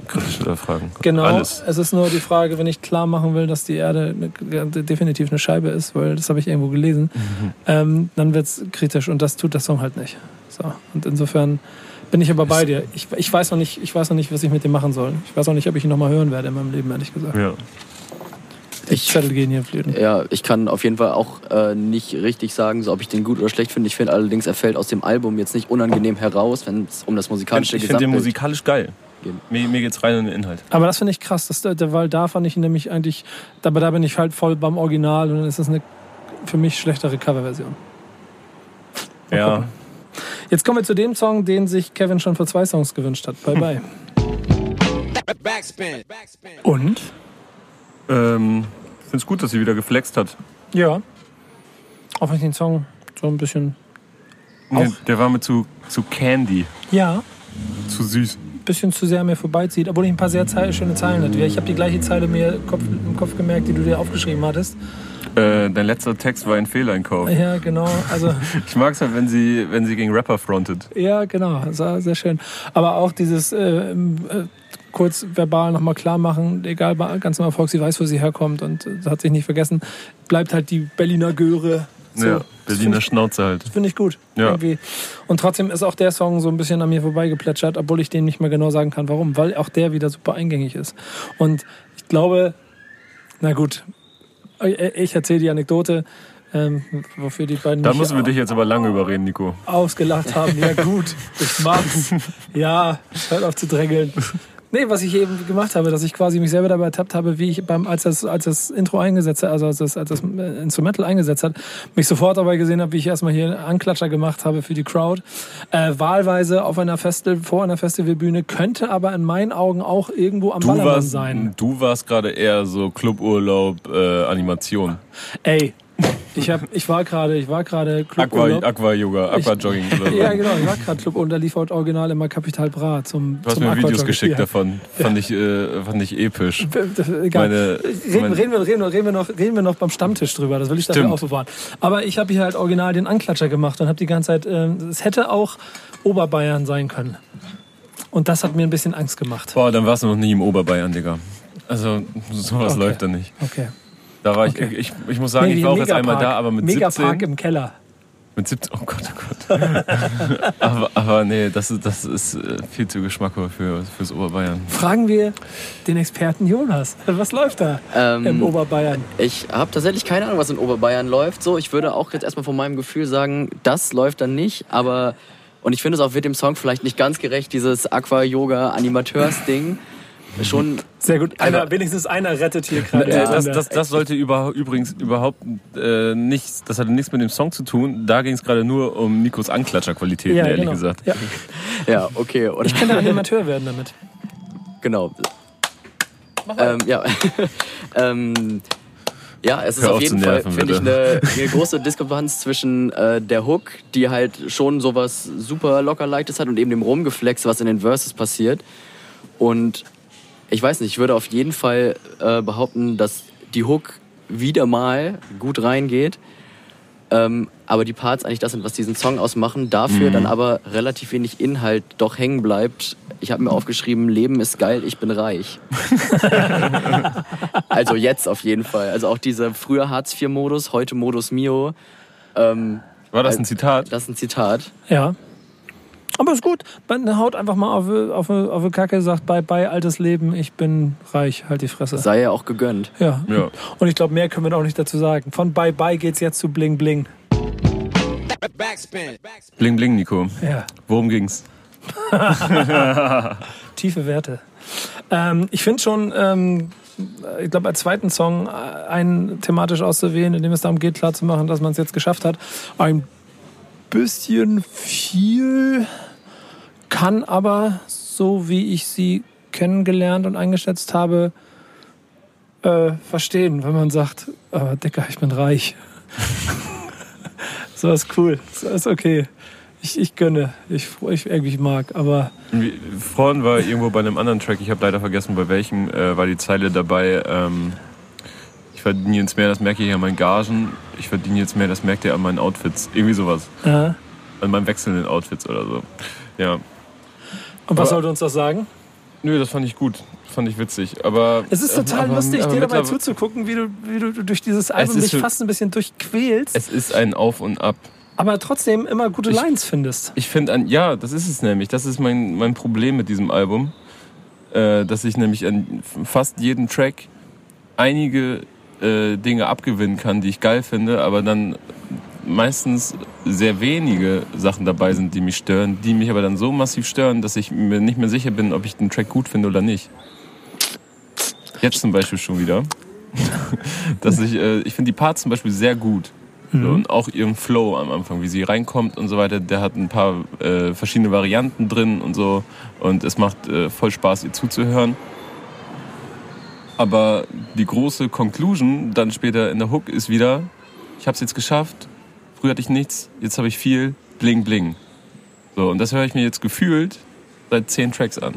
kritisch hinterfragen. Genau. Alles. Es ist nur die Frage, wenn ich klar machen will, dass die Erde eine, definitiv eine Scheibe ist, weil das habe ich irgendwo gelesen, Mhm. ähm, dann wird es kritisch und das tut der Song halt nicht. So. Und insofern bin ich aber bei dir. Ich, ich, weiß noch nicht, ich weiß noch nicht, was ich mit dem machen soll. Ich weiß auch nicht, ob ich ihn nochmal hören werde in meinem Leben, ehrlich gesagt. Ja. Die Zettel gehen hier flöten. Ja, ich kann auf jeden Fall auch äh, nicht richtig sagen, so, ob ich den gut oder schlecht finde. Ich finde allerdings, er fällt aus dem Album jetzt nicht unangenehm heraus, wenn es um das musikalische Ich finde den musikalisch geil. geht. Mir, mir geht's rein um den Inhalt. Aber das finde ich krass, dass, der- weil da fand ich ihn nämlich eigentlich, aber da bin ich halt voll beim Original und dann ist das eine für mich schlechtere Coverversion. Ja. gucken. Jetzt kommen wir zu dem Song, den sich Kevin schon für zwei Songs gewünscht hat. Bye bye. Backspin. Backspin. Und? Ähm, ich finde es gut, dass sie wieder geflext hat. Ja. Auch wenn ich den Song so ein bisschen. Nee, der war mir zu, zu Candy. Ja, Zu süß. ein bisschen zu sehr an mir vorbeizieht, obwohl ich ein paar sehr schöne Zeilen hatte. Ich habe die gleiche Zeile mir im Kopf gemerkt, die du dir aufgeschrieben hattest. Äh, dein letzter Text war ein Fehleinkauf. Ja, genau. Also. Ich mag es halt, wenn sie, wenn sie gegen Rapper frontet. Ja, genau, das war sehr schön. Aber auch dieses äh, äh, kurz verbal nochmal klar machen, egal bei ganzem Erfolg, sie weiß, wo sie herkommt und äh, hat sich nicht vergessen, bleibt halt die Berliner Göre. So, ja, Berliner finde ich, Schnauze halt. find ich gut. Ja. Irgendwie. Und trotzdem ist auch der Song so ein bisschen an mir vorbeigeplätschert, obwohl ich den nicht mehr genau sagen kann, warum. Weil auch der wieder super eingängig ist. Und ich glaube, na gut, ich erzähle die Anekdote, ähm, wofür die beiden Da müssen wir dich jetzt aber lange überreden, Nico. ausgelacht haben. Ja gut, ich mach's. Ja, hört auf zu drängeln. Nee, was ich eben gemacht habe, dass ich quasi mich selber dabei ertappt habe, wie ich beim, als das, als das Intro eingesetzt hat, also als das, als das Instrumental eingesetzt hat, mich sofort dabei gesehen habe, wie ich erstmal hier einen Anklatscher gemacht habe für die Crowd. Äh, wahlweise auf einer Festival, vor einer Festivalbühne, könnte aber in meinen Augen auch irgendwo am Du Ballermann warst, sein. du warst gerade eher so Cluburlaub, äh, Animation. Ey, ich, hab, ich war gerade, ich war gerade Aqua, Cluburlaub. Aqua Yoga, Aqua Jogging. Ja, genau, ich war gerade Club und da lief heute original immer Kapital Bra zum Du hast zum mir Videos geschickt Ja. davon. Fand ich, äh, fand ich episch. Egal. Meine, Reden, mein, reden, wir, reden, reden, wir noch, reden wir noch beim Stammtisch drüber, das will ich dafür aufbewahren. Aber ich habe hier halt original den Anklatscher gemacht und habe die ganze Zeit, ähm, es hätte auch Oberbayern sein können. Und das hat mir ein bisschen Angst gemacht. boah, dann warst du noch nie im Oberbayern, Digga. Also, sowas Okay. läuft da nicht. Okay. Da war ich, Okay. ich, ich muss sagen, Nee, ich war auch ein jetzt einmal Megapark. da, aber mit Megapark 17. im Keller. Mit 17, oh Gott, oh Gott. aber, aber nee, das ist, das ist äh, viel zu geschmackvoll für, fürs Oberbayern. Fragen wir den Experten Jonas. Was läuft da im Ähm, Oberbayern? ich habe tatsächlich keine Ahnung, was in Oberbayern läuft. So, ich würde auch jetzt erstmal von meinem Gefühl sagen, das läuft dann nicht, aber und ich finde es auch wird dem Song vielleicht nicht ganz gerecht, dieses Aqua-Yoga-Animateurs-Ding. Schon Sehr gut. Einer, Also- wenigstens einer rettet hier gerade. Äh, den das, das, das sollte über, übrigens überhaupt äh, nichts, das hatte nichts mit dem Song zu tun. Da ging es gerade nur um Nikos Anklatscherqualitäten, ja, ehrlich genau. gesagt. Ja. ja okay oder Ich könnte Animateur werden damit. genau. Ähm, ja. ähm, ja, es ist auf auf jeden Fall, finde ich, eine, eine große Diskrepanz zwischen äh, der Hook, die halt schon sowas super locker leichtes hat und eben dem Rumgeflex, was in den Verses passiert. Und ich weiß nicht, ich würde auf jeden Fall äh, behaupten, dass die Hook wieder mal gut reingeht. Ähm, aber die Parts eigentlich das sind, was diesen Song ausmachen. Dafür dann aber relativ wenig Inhalt doch hängen bleibt. Ich habe mir aufgeschrieben, Leben ist geil, ich bin reich. also jetzt auf jeden Fall. Also auch dieser früher Hartz-IV-Modus, heute Modus Mio. Ähm, War das ein Zitat? das ist ein Zitat. Ja. Aber ist gut. Man haut einfach mal auf, auf, auf die Kacke, sagt bye bye, altes Leben, ich bin reich, halt die Fresse. Sei ja auch gegönnt. Ja. Ja. Und ich glaube, mehr können wir auch nicht dazu sagen. Von bye bye geht's jetzt zu bling bling. Backspin. Backspin. Bling bling, Nico. Ja. Worum ging's? Tiefe Werte. Ähm, ich finde schon, ähm, ich glaube, als zweiten Song äh, einen thematisch auszuwählen, in dem es darum geht, klarzumachen, dass man es jetzt geschafft hat. Ein bisschen viel kann aber, so wie ich sie kennengelernt und eingeschätzt habe, äh, verstehen, wenn man sagt, äh, Dicker, ich bin reich. so ist cool, so ist okay. Ich, ich gönne, ich, ich irgendwie mag, aber Vorhin war irgendwo bei einem anderen Track, ich habe leider vergessen, bei welchem, äh, war die Zeile dabei, ähm, ich verdiene jetzt mehr, das merke ich an meinen Gagen, ich verdiene jetzt mehr, das merkt ihr an meinen Outfits. Irgendwie sowas. äh, An meinen wechselnden Outfits oder so. Ja. Und was Aber- sollte uns das sagen? Nö, das fand ich gut. Fand ich witzig. Aber. Es ist total aber- lustig, aber dir dabei zuzugucken, wie du, wie du durch dieses Album dich fast ein bisschen durchquälst, Es ist ein Auf und Ab. aber trotzdem immer gute Ich- Lines findest. Ich finde, ja, das ist es nämlich. Das ist mein, mein Problem mit diesem Album. Äh, dass ich nämlich an fast jedem Track einige äh, Dinge abgewinnen kann, die ich geil finde, aber dann meistens sehr wenige Sachen dabei sind, die mich stören, die mich aber dann so massiv stören, dass ich mir nicht mehr sicher bin, ob ich den Track gut finde oder nicht. Jetzt zum Beispiel schon wieder. dass ich, äh, ich finde die Parts zum Beispiel sehr gut. So, und auch ihren Flow am Anfang, wie sie reinkommt und so weiter, der hat ein paar äh, verschiedene Varianten drin und so. Und es macht äh, voll Spaß, ihr zuzuhören. Aber die große Conclusion dann später in der Hook ist wieder, ich habe es jetzt geschafft, früher hatte ich nichts, jetzt habe ich viel, bling bling. So, und das höre ich mir jetzt gefühlt seit zehn Tracks an.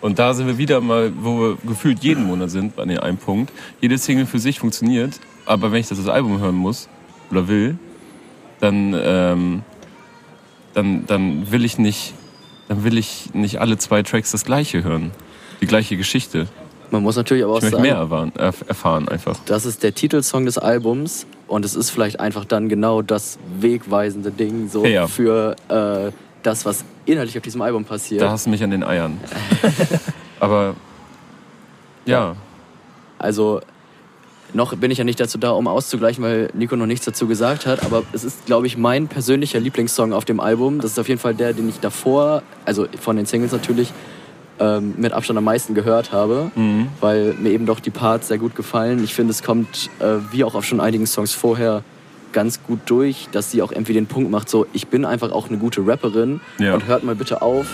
Und da sind wir wieder mal, wo wir gefühlt jeden Monat sind, an dem einen Punkt. Jede Single für sich funktioniert, aber wenn ich das als Album hören muss oder will, dann, ähm, dann, dann will ich nicht, dann will ich nicht alle zwei Tracks das gleiche hören. Die gleiche Geschichte. Man muss natürlich aber auch Ich möchte sagen, mehr erfahren, erf- erfahren einfach. das ist der Titelsong des Albums und es ist vielleicht einfach dann genau das wegweisende Ding so Ja. für äh, das, was inhaltlich auf diesem Album passiert. Da hast du mich an den Eiern. Aber ja, Also noch bin ich ja nicht dazu da, um auszugleichen, weil Nico noch nichts dazu gesagt hat, aber es ist, glaube ich, mein persönlicher Lieblingssong auf dem Album. Das ist auf jeden Fall der, den ich davor, also von den Singles natürlich, ähm, mit Abstand am meisten gehört habe, Mhm. weil mir eben doch die Parts sehr gut gefallen. Ich finde, es kommt, äh, wie auch auf schon einigen Songs vorher, ganz gut durch, dass sie auch irgendwie den Punkt macht, so, ich bin einfach auch eine gute Rapperin Ja. und hört mal bitte auf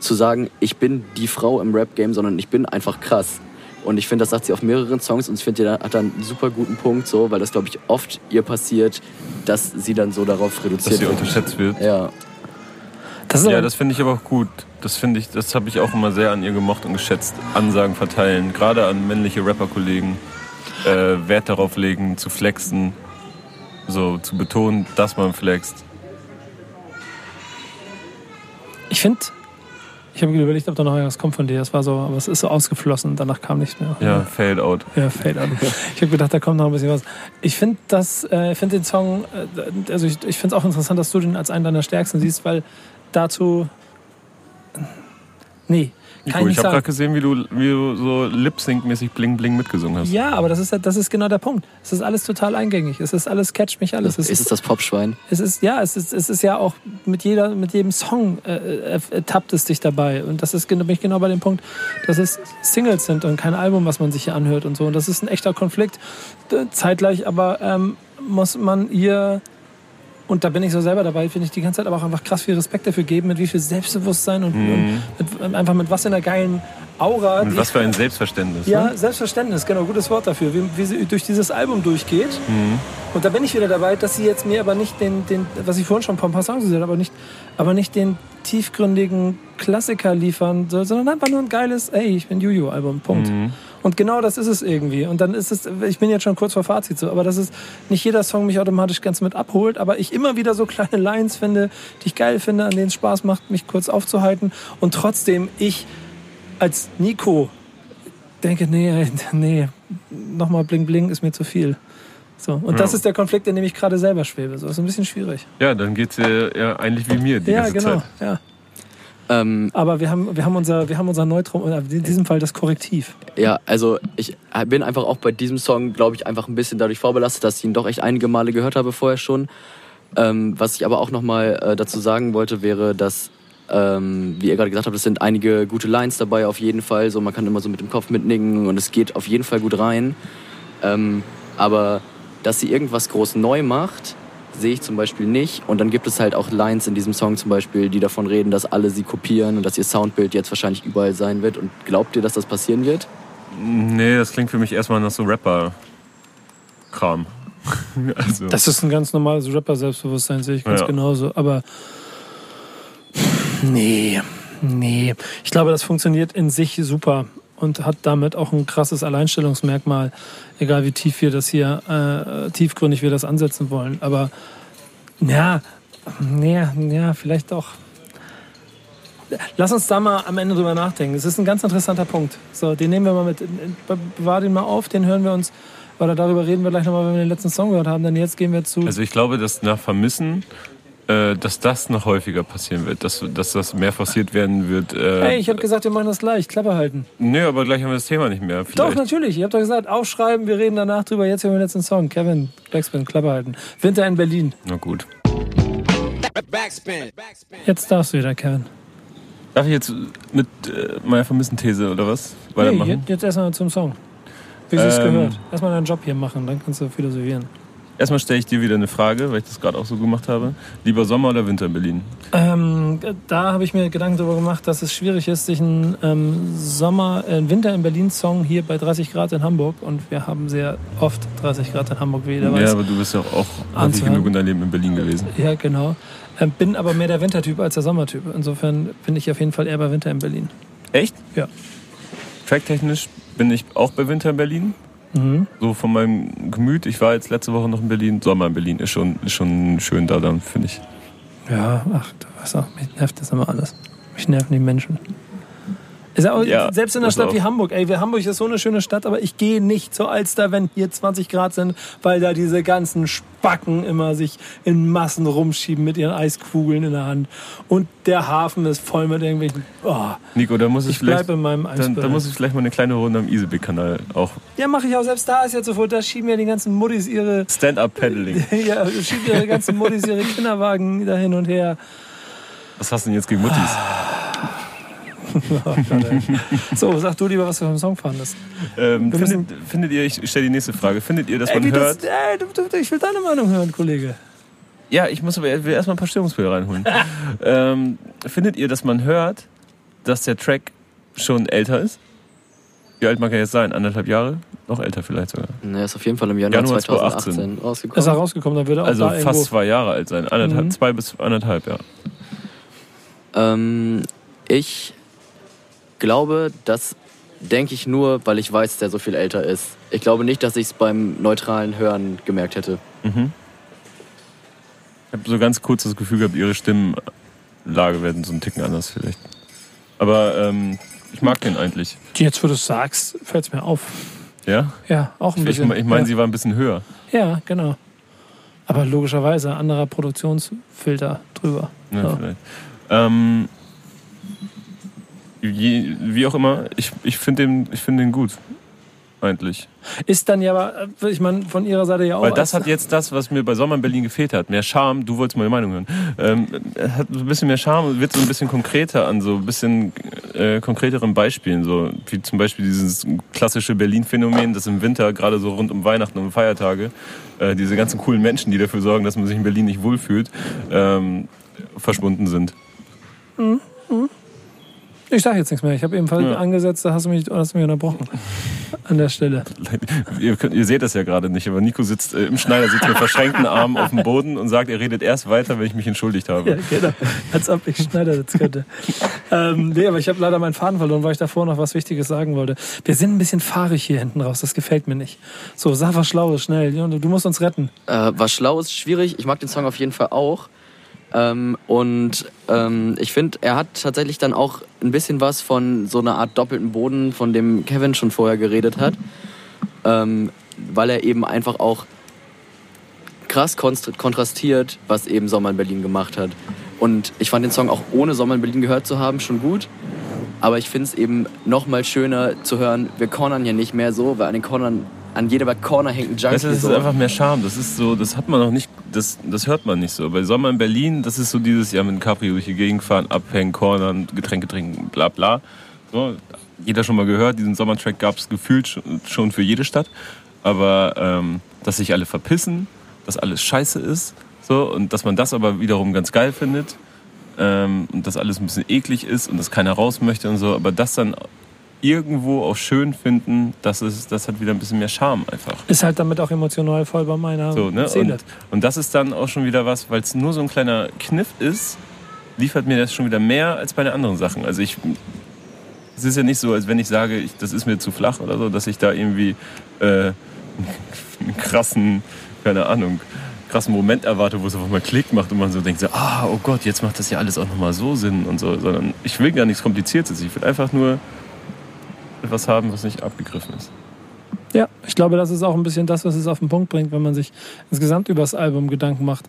zu sagen, ich bin die Frau im Rap-Game, sondern ich bin einfach krass. Und ich finde, das sagt sie auf mehreren Songs und ich finde, die hat dann einen super guten Punkt, so, weil das, glaube ich, oft ihr passiert, dass sie dann so darauf dass reduziert sie wird. unterschätzt wird. Ja, Das Ja, das finde ich aber auch gut. Das finde ich, das habe ich auch immer sehr an ihr gemocht und geschätzt. Ansagen verteilen, gerade an männliche Rapperkollegen. Äh, Wert darauf legen, zu flexen, so zu betonen, dass man flext. ich finde, ich habe überlegt, ob da noch irgendwas kommt von dir. Das war so, aber es ist so ausgeflossen. Danach kam nichts mehr. Ja, fade out. Ja, fade out. Ich habe gedacht, da kommt noch ein bisschen was. Ich finde das, äh, finde den Song, äh, also ich, ich finde es auch interessant, dass du den als einen deiner stärksten siehst, weil dazu Nee, kann Nico, ich ich habe gerade gesehen, wie du, wie du so Lip-Sync-mäßig Bling Bling mitgesungen hast. Ja, aber das ist, das ist genau der Punkt. Es ist alles total eingängig. Es ist alles, catcht mich alles. Es ist es das Popschwein? Es ist ja, es ist, es ist ja auch mit jeder, mit jedem Song äh, äh, ertappt es dich dabei. Und das ist genau- bin ich genau bei dem Punkt, dass es Singles sind und kein Album, was man sich hier anhört und so. Und das ist ein echter Konflikt. Zeitgleich aber ähm, muss man ihr und da bin ich so selber dabei, finde ich die ganze Zeit aber auch einfach krass viel Respekt dafür geben, mit wie viel Selbstbewusstsein und, und mit, einfach mit was in der geilen Aura. Und was für ein Selbstverständnis. ja, Ne? Selbstverständnis, genau, gutes Wort dafür, wie, wie sie durch dieses Album durchgeht. Und da bin ich wieder dabei, dass sie jetzt mir aber nicht den, den was ich vorhin schon ein paar Songs gesagt habe, aber nicht, aber nicht den tiefgründigen Klassiker liefern soll, sondern einfach nur ein geiles, ey, ich bin Juju-Album, Punkt. Und genau das ist es irgendwie. Und dann ist es, ich bin jetzt schon kurz vor Fazit so, aber dass es nicht jeder Song mich automatisch ganz mit abholt, aber ich immer wieder so kleine Lines finde, die ich geil finde, an denen es Spaß macht, mich kurz aufzuhalten. Und trotzdem ich als Nico denke, nee, nee, nochmal Bling Bling ist mir zu viel. So, und das ist der Konflikt, in dem ich gerade selber schwebe. So, ist ein bisschen schwierig. Ja, dann geht's dir ja eigentlich wie mir die ja, ganze genau. Zeit. Ja. Ähm, Aber wir haben, wir haben unser, wir haben unser Neutrum, oder in diesem Fall das Korrektiv. ja, also ich bin einfach auch bei diesem Song, glaube ich, einfach ein bisschen dadurch vorbelastet, dass ich ihn doch echt einige Male gehört habe vorher schon. Ähm, was ich aber auch nochmal äh, dazu sagen wollte, wäre, dass, ähm, wie ihr gerade gesagt habt, es sind einige gute Lines dabei auf jeden Fall. So, man kann immer so mit dem Kopf mitnicken und es geht auf jeden Fall gut rein. Ähm, aber dass sie irgendwas groß neu macht, sehe ich zum Beispiel nicht. Und dann gibt es halt auch Lines in diesem Song zum Beispiel, die davon reden, dass alle sie kopieren und dass ihr Soundbild jetzt wahrscheinlich überall sein wird. Und glaubt ihr, dass das passieren wird? Nee, das klingt für mich erstmal nach so Rapper-Kram. also, Das ist ein ganz normales Rapper-Selbstbewusstsein, sehe ich ganz Ja. genauso. Aber nee, nee. Ich glaube, das funktioniert in sich super und hat damit auch ein krasses Alleinstellungsmerkmal, egal wie tief wir das hier, äh, tiefgründig wir das ansetzen wollen. Aber ja, nee, ja, vielleicht doch. Lass uns da mal am Ende drüber nachdenken. Es ist ein ganz interessanter Punkt. So, den nehmen wir mal mit, bewahr den mal auf, den hören wir uns, oder darüber reden wir gleich nochmal, wenn wir den letzten Song gehört haben. Denn jetzt gehen wir zu. also ich glaube, dass nach Vermissen, dass das noch häufiger passieren wird. Dass, dass das mehr forciert werden wird. Äh, hey, ich habe gesagt, wir machen das gleich, Klappe halten. nee, aber gleich haben wir das Thema nicht mehr. Doch, Vielleicht. natürlich. Ich habe doch gesagt, aufschreiben, wir reden danach drüber. Jetzt hören wir den letzten Song. Kevin, Backspin, Klappe halten. Winter in Berlin. Na gut. Backspin. Backspin. Jetzt darfst du wieder, Kevin. Darf ich jetzt mit äh, meiner Vermissen-These oder was Nee, weitermachen? jetzt, jetzt erstmal zum Song. Wie sie es Ähm. gehört. Erstmal deinen Job hier machen, dann kannst du philosophieren. Erstmal stelle ich dir wieder eine Frage, weil ich das gerade auch so gemacht habe. Lieber Sommer oder Winter in Berlin? Ähm, da habe ich mir Gedanken darüber gemacht, dass es schwierig ist, sich einen ähm, Sommer, äh, Winter in Berlin Song hier bei 30 Grad in Hamburg und wir haben sehr oft 30 Grad in Hamburg, wie jeder Ja, weiß. aber du bist ja auch häufig genug in deinem Leben in Berlin gewesen. Ja, genau. Ähm, bin aber mehr der Wintertyp als der Sommertyp. Insofern bin ich auf jeden Fall eher bei Winter in Berlin. Echt? Ja. Tracktechnisch bin ich auch bei Winter in Berlin. Mhm. So von meinem Gemüt. Ich war jetzt letzte Woche noch in Berlin. Sommer in Berlin ist schon, ist schon schön da dann, finde ich. Ja, ach, du weißt auch, mich nervt das immer alles. Mich nerven die Menschen. Ist ja auch, Ja, selbst in einer Stadt auch. wie Hamburg, ey, Hamburg ist so eine schöne Stadt, aber ich gehe nicht zur Alster, wenn hier 20 Grad sind, weil da diese ganzen Spacken immer sich in Massen rumschieben mit ihren Eiskugeln in der Hand. Und der Hafen ist voll mit irgendwelchen. Oh, Nico, da muss ich, ich vielleicht, in meinem dann, Eisbär. dann muss ich vielleicht mal eine kleine Runde am Isebek-Kanal auch. ja, mache ich auch. Selbst da ist jetzt sofort, da schieben ja die ganzen Muttis ihre. Stand-up-Paddling. Ja, schieben ihre ganzen Muttis ihre Kinderwagen da hin und her. Was hast du denn jetzt gegen Muttis? So, sag du lieber, was du vom Song fandest. Ähm, findet, findet ihr, ich stelle die nächste Frage, findet ihr, dass Ey, man hört... das, ey, du, du, ich will deine Meinung hören, Kollege. Ja, ich muss aber will erstmal ein paar Stimmungsbilder reinholen. ähm, findet ihr, dass man hört, dass der Track schon älter ist? Wie alt mag er jetzt sein? Anderthalb Jahre? Noch älter vielleicht sogar. Er ist auf jeden Fall im Januar, Januar 2018 Ist er rausgekommen. rausgekommen, dann würde er auch Also da fast irgendwo... zwei Jahre alt sein. Anderthalb, Mhm. Zwei bis anderthalb, ja. Ähm, ich glaube, das denke ich nur, weil ich weiß, dass der so viel älter ist. Ich glaube nicht, dass ich es beim neutralen Hören gemerkt hätte. Mhm. Ich habe so ganz kurz das Gefühl gehabt, ihre Stimmlage werden so ein Ticken anders vielleicht. Aber ähm, ich mag den eigentlich. Jetzt, wo du es sagst, fällt es mir auf. Ja? Ja, auch ein Ich, bisschen. ich meine, ja. sie war ein bisschen höher. Ja, genau. Aber logischerweise anderer Produktionsfilter drüber. Ja, Ja. vielleicht. Ähm, je, wie auch immer, ich, ich finde den, ich find den gut. Eigentlich. Ist dann ja aber, äh, ich meine, von ihrer Seite ja auch. Weil das hat jetzt das, was mir bei Sommer in Berlin gefehlt hat. Mehr Charme, du wolltest meine Meinung hören. Ähm, hat so ein bisschen mehr Charme und wird so ein bisschen konkreter an so ein bisschen äh, konkreteren Beispielen. So wie zum Beispiel dieses klassische Berlin-Phänomen, das im Winter, gerade so rund um Weihnachten und Feiertage, äh, diese ganzen coolen Menschen, die dafür sorgen, dass man sich in Berlin nicht wohlfühlt, ähm, verschwunden sind. Ich sage jetzt nichts mehr. Ich habe ebenfalls Ja. angesetzt, da hast du mich, hast du mich unterbrochen. An der Stelle. Ihr, könnt, ihr seht das ja gerade nicht, aber Nico sitzt äh, im Schneider, sitzt mit verschränkten Armen auf dem Boden und sagt, er redet erst weiter, wenn ich mich entschuldigt habe. Ja, genau. Als ob ich Schneidersitz könnte. ähm, nee, aber ich habe leider meinen Faden verloren, weil ich davor noch was Wichtiges sagen wollte. Wir sind ein bisschen fahrig hier hinten raus. Das gefällt mir nicht. So, sag was Schlaues, schnell. Du musst uns retten. Äh, was schlau ist, schwierig. Ich mag den Song auf jeden Fall auch. Ähm, und ähm, ich finde, er hat tatsächlich dann auch ein bisschen was von so einer Art doppelten Boden, von dem Kevin schon vorher geredet hat. Ähm, weil er eben einfach auch krass kontrastiert, was eben Sommer in Berlin gemacht hat. Und ich fand den Song auch ohne Sommer in Berlin gehört zu haben schon gut. Aber ich finde es eben noch mal schöner zu hören, wir cornern ja nicht mehr so, weil an den Cornern, an jeder Corner hängt ein Junkie. Weißt du, das ist so. einfach mehr Charme. Das ist so, das hat man noch nicht, das, das hört man nicht so. Bei Sommer in Berlin, das ist so dieses Jahr mit dem Capri durch die Gegend fahren, abhängen, cornern, Getränke trinken, bla bla. So, jeder schon mal gehört, diesen Sommertrack gab es gefühlt schon- schon für jede Stadt. Aber ähm, dass sich alle verpissen, dass alles scheiße ist, so, und dass man das aber wiederum ganz geil findet. Ähm, und dass alles ein bisschen eklig ist und dass keiner raus möchte und so, aber das dann irgendwo auch schön finden, das, ist, das hat wieder ein bisschen mehr Charme einfach. Ist halt damit auch emotional voll bei meiner So, ne? Seele. und, und das ist dann auch schon wieder was, weil es nur so ein kleiner Kniff ist, liefert mir das schon wieder mehr als bei den anderen Sachen. Also ich, es ist ja nicht so, als wenn ich sage, ich, das ist mir zu flach oder so, dass ich da irgendwie äh, einen krassen, keine Ahnung, krassen Moment erwarte, wo es einfach mal Klick macht und man so denkt, so, ah, oh Gott, jetzt macht das ja alles auch nochmal so Sinn und so, sondern ich will gar nichts Kompliziertes. Ich will einfach nur etwas haben, was nicht abgegriffen ist. Ja, ich glaube, das ist auch ein bisschen das, was es auf den Punkt bringt, wenn man sich insgesamt über das Album Gedanken macht.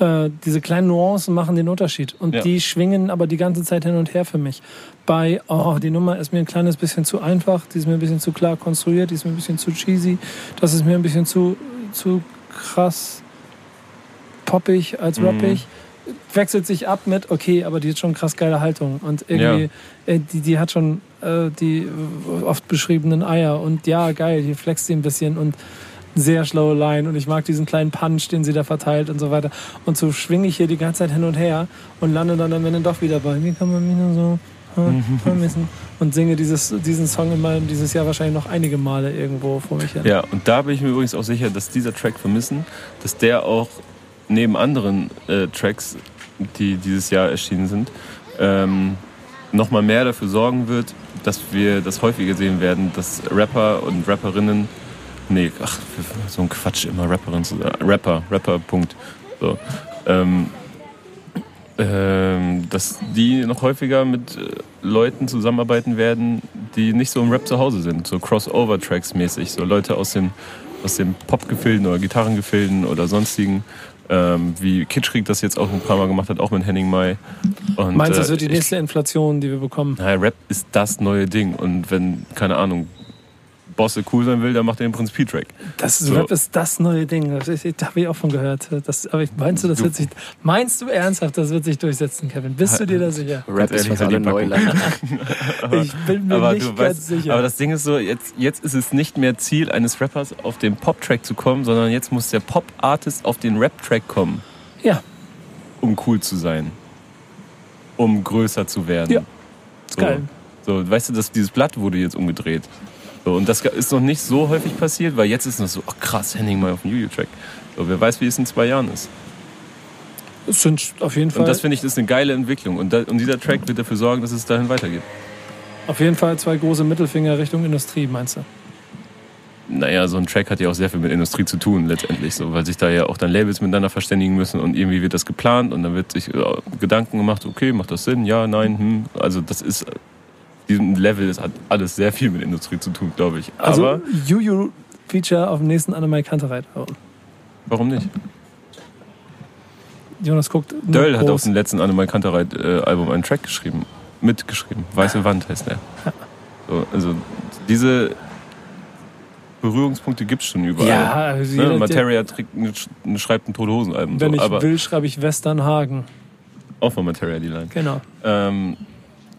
Äh, diese kleinen Nuancen machen den Unterschied und Ja. die schwingen aber die ganze Zeit hin und her für mich. Bei, oh, die Nummer ist mir ein kleines bisschen zu einfach, die ist mir ein bisschen zu klar konstruiert, die ist mir ein bisschen zu cheesy, das ist mir ein bisschen zu, zu krass poppig als Mhm. rappig. Wechselt sich ab mit, okay, aber die hat schon krass geile Haltung und irgendwie, äh, die, die hat schon äh, die oft beschriebenen Eier. Und ja, geil, hier flext sie ein bisschen und sehr schlaue Line. Und ich mag diesen kleinen Punch, den sie da verteilt und so weiter. Und so schwinge ich hier die ganze Zeit hin und her und lande dann am Ende doch wieder bei mir. Kann man mich nur so äh, vermissen. Und singe dieses, diesen Song immer dieses Jahr wahrscheinlich noch einige Male irgendwo vor mich hin. Ja, und da bin ich mir übrigens auch sicher, dass dieser Track Vermissen, dass der auch neben anderen äh, Tracks, die dieses Jahr erschienen sind, ähm, nochmal mehr dafür sorgen wird, dass wir das häufiger sehen werden, dass Rapper und Rapperinnen, nee, ach, so ein Quatsch, immer Rapperin zu sagen, Rapper, Rapper, Punkt. So, ähm, ähm, dass die noch häufiger mit äh, Leuten zusammenarbeiten werden, die nicht so im Rap zu Hause sind, so Crossover-Tracks mäßig, so Leute aus den, aus den Pop-Gefilden oder Gitarrengefilden oder sonstigen, ähm, wie Kitschkrieg das jetzt auch ein paar Mal gemacht hat, auch mit Henning Mai. Und, Meinst du, das äh, wird die nächste Inflation, die wir bekommen? Naja, Rap ist das neue Ding und wenn, keine Ahnung, Bosse cool sein will, dann macht er den Prinz P-Track. Das So. Rap ist das neue Ding. Das habe ich auch von gehört. Das, aber ich, meinst du, das Du- wird sich, meinst du ernsthaft, das wird sich durchsetzen, Kevin? Bist du dir da sicher? Rap ist fast alle. Neuland. Ich bin mir aber nicht ganz weißt, sicher. aber das Ding ist so, jetzt, jetzt ist es nicht mehr Ziel eines Rappers, auf den Pop-Track zu kommen, sondern jetzt muss der Pop-Artist auf den Rap-Track kommen, ja, um cool zu sein. Um größer zu werden. Ja, so. geil. So, weißt du, dass dieses Blatt wurde jetzt umgedreht. So, und das ist noch nicht so häufig passiert, weil jetzt ist noch so, ach krass, Henning mal auf dem Juju-Track. So, wer weiß, wie es in zwei Jahren ist. es sind auf jeden Fall, Und das finde ich ist eine geile Entwicklung. Und, da, und dieser Track wird dafür sorgen, dass es dahin weitergeht. auf jeden Fall zwei große Mittelfinger Richtung Industrie, meinst du? Naja, so ein Track hat ja auch sehr viel mit Industrie zu tun, letztendlich, so, weil sich da ja auch dann Labels miteinander verständigen müssen und irgendwie wird das geplant und dann wird sich äh, Gedanken gemacht, okay, macht das Sinn, ja, nein, hm. Also das ist, diesem Level, das hat alles sehr viel mit Industrie zu tun, glaube ich. Also Aber Juju Feature auf dem nächsten Annemai Kantereit. warum nicht? Jonas guckt. Döll hat auf dem letzten Annemai Kantereit äh, Album einen Track geschrieben mitgeschrieben. Weiße Wand heißt der. So, also diese Berührungspunkte gibt es schon überall. Ja, ne? jeder, der- Materia trägt, schreibt ein Tote-Hosen-Album. Wenn so, ich aber will, schreibe ich Westernhagen. auch von Materia die Line. Genau. Ähm,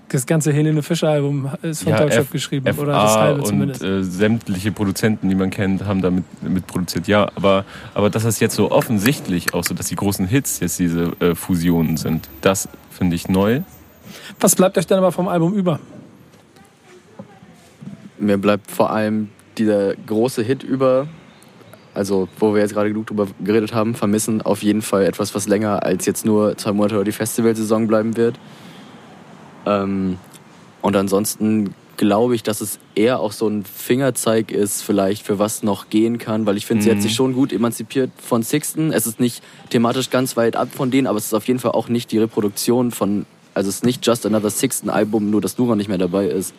Das ganze Helene Fischer Album ist von Deutschland F- geschrieben. FA oder das halbe und zumindest. äh, sämtliche Produzenten, die man kennt, haben damit mit produziert. Ja, aber, aber dass das jetzt so offensichtlich auch so, dass die großen Hits jetzt diese äh, Fusionen sind, das finde ich neu. Was bleibt euch denn aber vom Album über? Mir bleibt vor allem dieser große Hit über, also wo wir jetzt gerade genug drüber geredet haben, vermissen auf jeden Fall etwas, was länger als jetzt nur zwei Monate oder die Festivalsaison bleiben wird. Ähm, und ansonsten glaube ich, dass es eher auch so ein Fingerzeig ist, vielleicht für was noch gehen kann, weil ich finde, sie hat Mhm. sich schon gut emanzipiert von Sixten. Es ist nicht thematisch ganz weit ab von denen, aber es ist auf jeden Fall auch nicht die Reproduktion von, also es ist nicht Just Another Sixten Album, nur dass Nura nicht mehr dabei ist,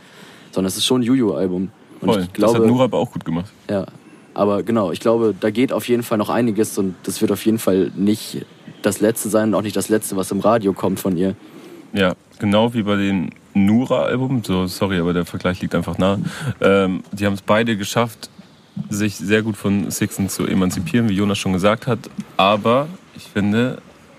sondern es ist schon ein Juju-Album. Und Voll. ich glaube, das hat Nura aber auch gut gemacht. ja, aber genau, ich glaube, da geht auf jeden Fall noch einiges und das wird auf jeden Fall nicht das letzte sein und auch nicht das letzte, was im Radio kommt von ihr. Ja, genau wie bei den Nura-Album. So, sorry, aber der Vergleich liegt einfach nah. Ähm, die haben es beide geschafft, sich sehr gut von Sixten zu emanzipieren, wie Jonas schon gesagt hat. Aber ich finde,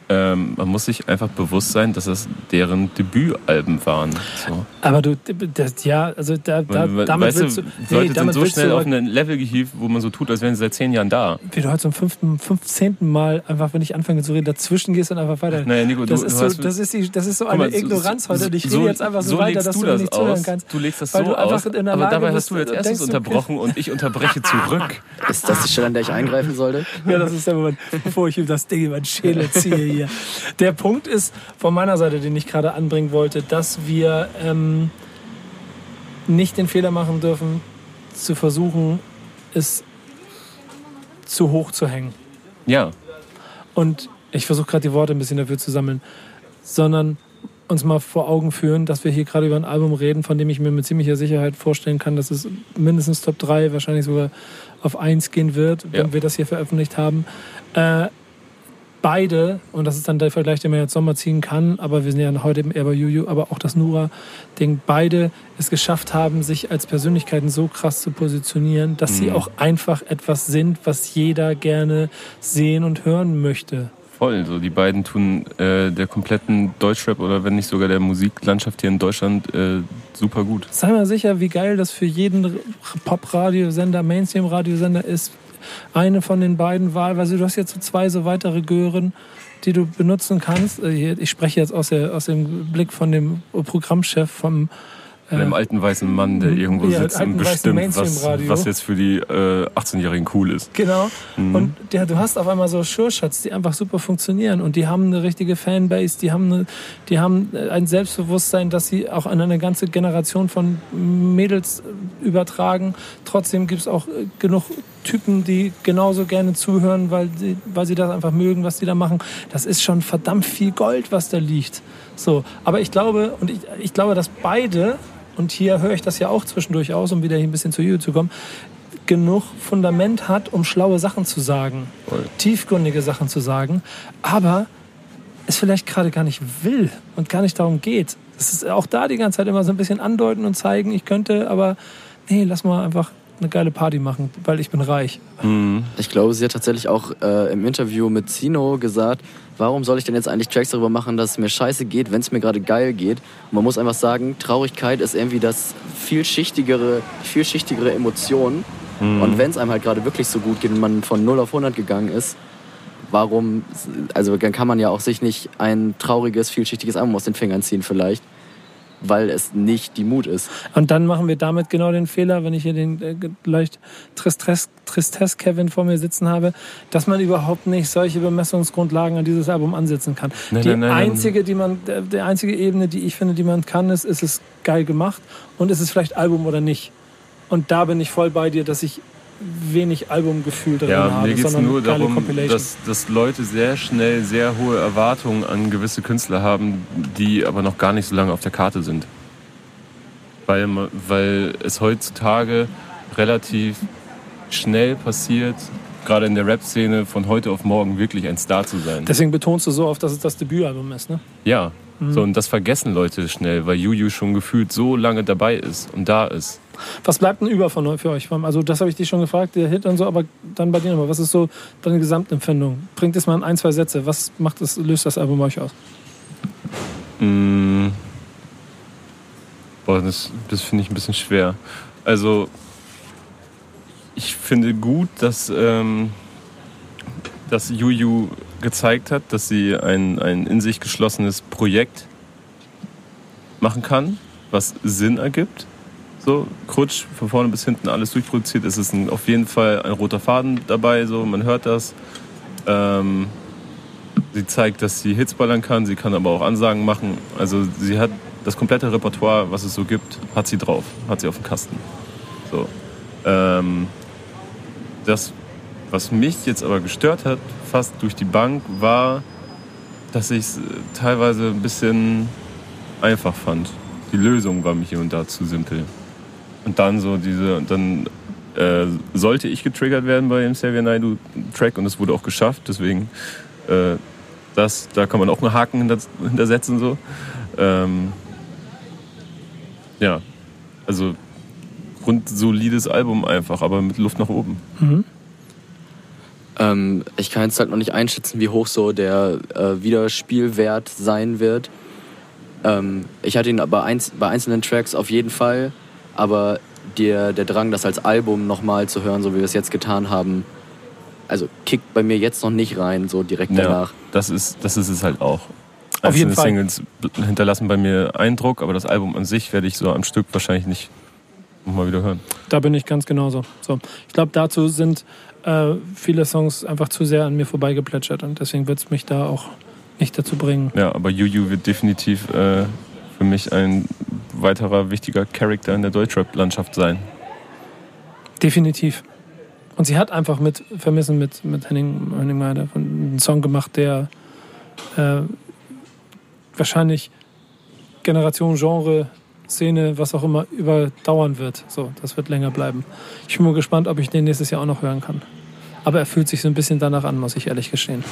ähm, man muss sich einfach bewusst sein, dass es deren Debütalben waren. So. Aber du, das, ja, also da, da, Weil- damit weißt willst du, Leute sind damit so willst schnell auf ein Level gehievt, wo man so tut, als wären sie seit zehn Jahren da. wie du heute zum fünften, fünfzehnten Mal einfach, wenn ich anfange zu reden, dazwischen gehst und einfach weiter. Naja, Nico, das, du, ist du so, hast, das, ist die, das ist so eine mal, so- Ignoranz heute. und Ich so- rede jetzt einfach so, so weiter, dass du das nicht zuhören kannst. Du legst das so aus, in der aber dabei hast du erstes denkst, okay. unterbrochen und ich unterbreche zurück. Ist das die Stelle, an der ich eingreifen sollte? Ja, das ist der Moment, bevor ich ihm das Ding über den Schädel ziehe hier. Der Punkt ist von meiner Seite, den ich gerade anbringen wollte, dass wir ähm, nicht den Fehler machen dürfen, zu versuchen, es zu hoch zu hängen. Ja, Und ich versuche gerade die Worte ein bisschen dafür zu sammeln, sondern uns mal vor Augen führen, dass wir hier gerade über ein Album reden, von dem ich mir mit ziemlicher Sicherheit vorstellen kann, dass es mindestens Top 3, wahrscheinlich sogar auf 1 gehen wird, wenn Ja. wir das hier veröffentlicht haben. Äh, beide, und das ist dann der Vergleich, den man jetzt Sommer ziehen kann, aber wir sind ja heute eben eher bei Juju, aber auch das Nura-Ding, beide es geschafft haben, sich als Persönlichkeiten so krass zu positionieren, dass sie Mhm. auch einfach etwas sind, was jeder gerne sehen und hören möchte. voll. So, die beiden tun äh, der kompletten Deutschrap oder wenn nicht sogar der Musiklandschaft hier in Deutschland äh, super gut. Sei mal sicher, wie geil das für jeden Pop-Radiosender, Mainstream-Radiosender ist, eine von den beiden wahlweise. Du hast jetzt so zwei so weitere Gören, die du benutzen kannst. Äh, Ich spreche jetzt aus, der, aus dem Blick von dem Programmchef vom Von einem alten weißen Mann, der irgendwo Ja, sitzt und bestimmt, was, was jetzt für die äh, 18-Jährigen cool ist. Genau. Mhm. Und der, du hast auf einmal so Sure-Shots, die einfach super funktionieren und die haben eine richtige Fanbase, die haben, eine, die haben ein Selbstbewusstsein, dass sie auch an eine ganze Generation von Mädels äh, übertragen. Trotzdem gibt es auch äh, genug Typen, die genauso gerne zuhören, weil sie, weil sie das einfach mögen, was die da machen. Das ist schon verdammt viel Gold, was da liegt. So, aber ich glaube, und ich, ich glaube, dass beide, und hier höre ich das ja auch zwischendurch aus, um wieder hier ein bisschen zu YouTube zu kommen, genug Fundament hat, um schlaue Sachen zu sagen, Voll. tiefgründige Sachen zu sagen, aber es vielleicht gerade gar nicht will und gar nicht darum geht. Es ist auch da die ganze Zeit immer so ein bisschen andeuten und zeigen, ich könnte, aber nee, lass mal einfach eine geile Party machen, weil ich bin reich. Mhm. Ich glaube, sie hat tatsächlich auch äh, im Interview mit Zino gesagt, warum soll ich denn jetzt eigentlich Tracks darüber machen, dass es mir scheiße geht, wenn es mir gerade geil geht. Und man muss einfach sagen, Traurigkeit ist irgendwie das vielschichtigere, vielschichtigere Emotion. Und wenn es einem halt gerade wirklich so gut geht und man von 0 auf 100 gegangen ist, warum, also dann kann man ja auch sich nicht ein trauriges, vielschichtiges Album aus den Fingern ziehen vielleicht, weil es nicht die Mut ist. Und dann machen wir damit genau den Fehler, wenn ich hier den äh, leicht Tristesse, Tristesse Kevin vor mir sitzen habe, dass man überhaupt nicht solche Bemessungsgrundlagen an dieses Album ansetzen kann. Nein, die nein, nein, nein. einzige, die man, der, der einzige Ebene, die ich finde, die man kann, ist, ist es geil gemacht und ist es vielleicht Album oder nicht. Und da bin ich voll bei dir, dass ich wenig Albumgefühl drin Ja, habe, mir geht es nur darum, dass, dass Leute sehr schnell sehr hohe Erwartungen an gewisse Künstler haben, die aber noch gar nicht so lange auf der Karte sind. Weil, weil es heutzutage relativ schnell passiert, gerade in der Rap-Szene von heute auf morgen wirklich ein Star zu sein. Deswegen betonst du so oft, dass es das Debütalbum ist, ne? Ja, So, und das vergessen Leute schnell, weil Juju schon gefühlt so lange dabei ist und da ist. Was bleibt denn über von für euch? Also das habe ich dich schon gefragt, der Hit und so, aber dann bei dir nochmal. Was ist so deine Gesamtempfindung? Bringt es mal in ein, zwei Sätze. Was macht das, löst das Album euch aus? Mm. Boah, das, das finde ich ein bisschen schwer. Also, ich finde gut, dass, ähm, dass Juju gezeigt hat, dass sie ein, ein in sich geschlossenes Projekt machen kann, was Sinn ergibt. So, Krutsch, von vorne bis hinten alles durchproduziert. Es ist ein, auf jeden Fall ein roter Faden dabei, so, man hört das. Ähm, sie zeigt, dass sie Hits ballern kann, sie kann aber auch Ansagen machen. Also sie hat das komplette Repertoire, was es so gibt, hat sie drauf, hat sie auf dem Kasten. So. Ähm, das, was mich jetzt aber gestört hat, fast durch die Bank, war, dass ich es teilweise ein bisschen einfach fand. Die Lösung war mir hier und da zu simpel. Und dann so diese, dann äh, sollte ich getriggert werden bei dem Xavier Naidoo Track und es wurde auch geschafft. Deswegen, äh, das, da kann man auch einen Haken hinter, hintersetzen. So. Ähm, ja, also grundsolides Album einfach, aber mit Luft nach oben. Ähm, ich kann jetzt halt noch nicht einschätzen, wie hoch so der äh, Wiederspielwert sein wird. Ähm, ich hatte ihn aber einz bei einzelnen Tracks auf jeden Fall, aber der, der Drang, das als Album nochmal zu hören, so wie wir es jetzt getan haben, also kickt bei mir jetzt noch nicht rein, so direkt danach. das ist, das ist es halt auch. Auf jeden Fall. Singles hinterlassen bei mir Eindruck, aber das Album an sich werde ich so am Stück wahrscheinlich nicht nochmal wieder hören. Da bin ich ganz genauso. So. Ich glaube, dazu sind äh, viele Songs einfach zu sehr an mir vorbeigeplätschert und deswegen wird es mich da auch nicht dazu bringen. Ja, aber Juju wird definitiv äh, für mich ein weiterer wichtiger Charakter in der Deutschrap-Landschaft sein. Definitiv. Und sie hat einfach mit Vermissen mit, mit Henning, Henning Meider einen Song gemacht, der äh, wahrscheinlich Generation, Genre, Szene, was auch immer, überdauern wird. So, das wird länger bleiben. Ich bin mal gespannt, ob ich den nächstes Jahr auch noch hören kann. Aber er fühlt sich so ein bisschen danach an, muss ich ehrlich gestehen.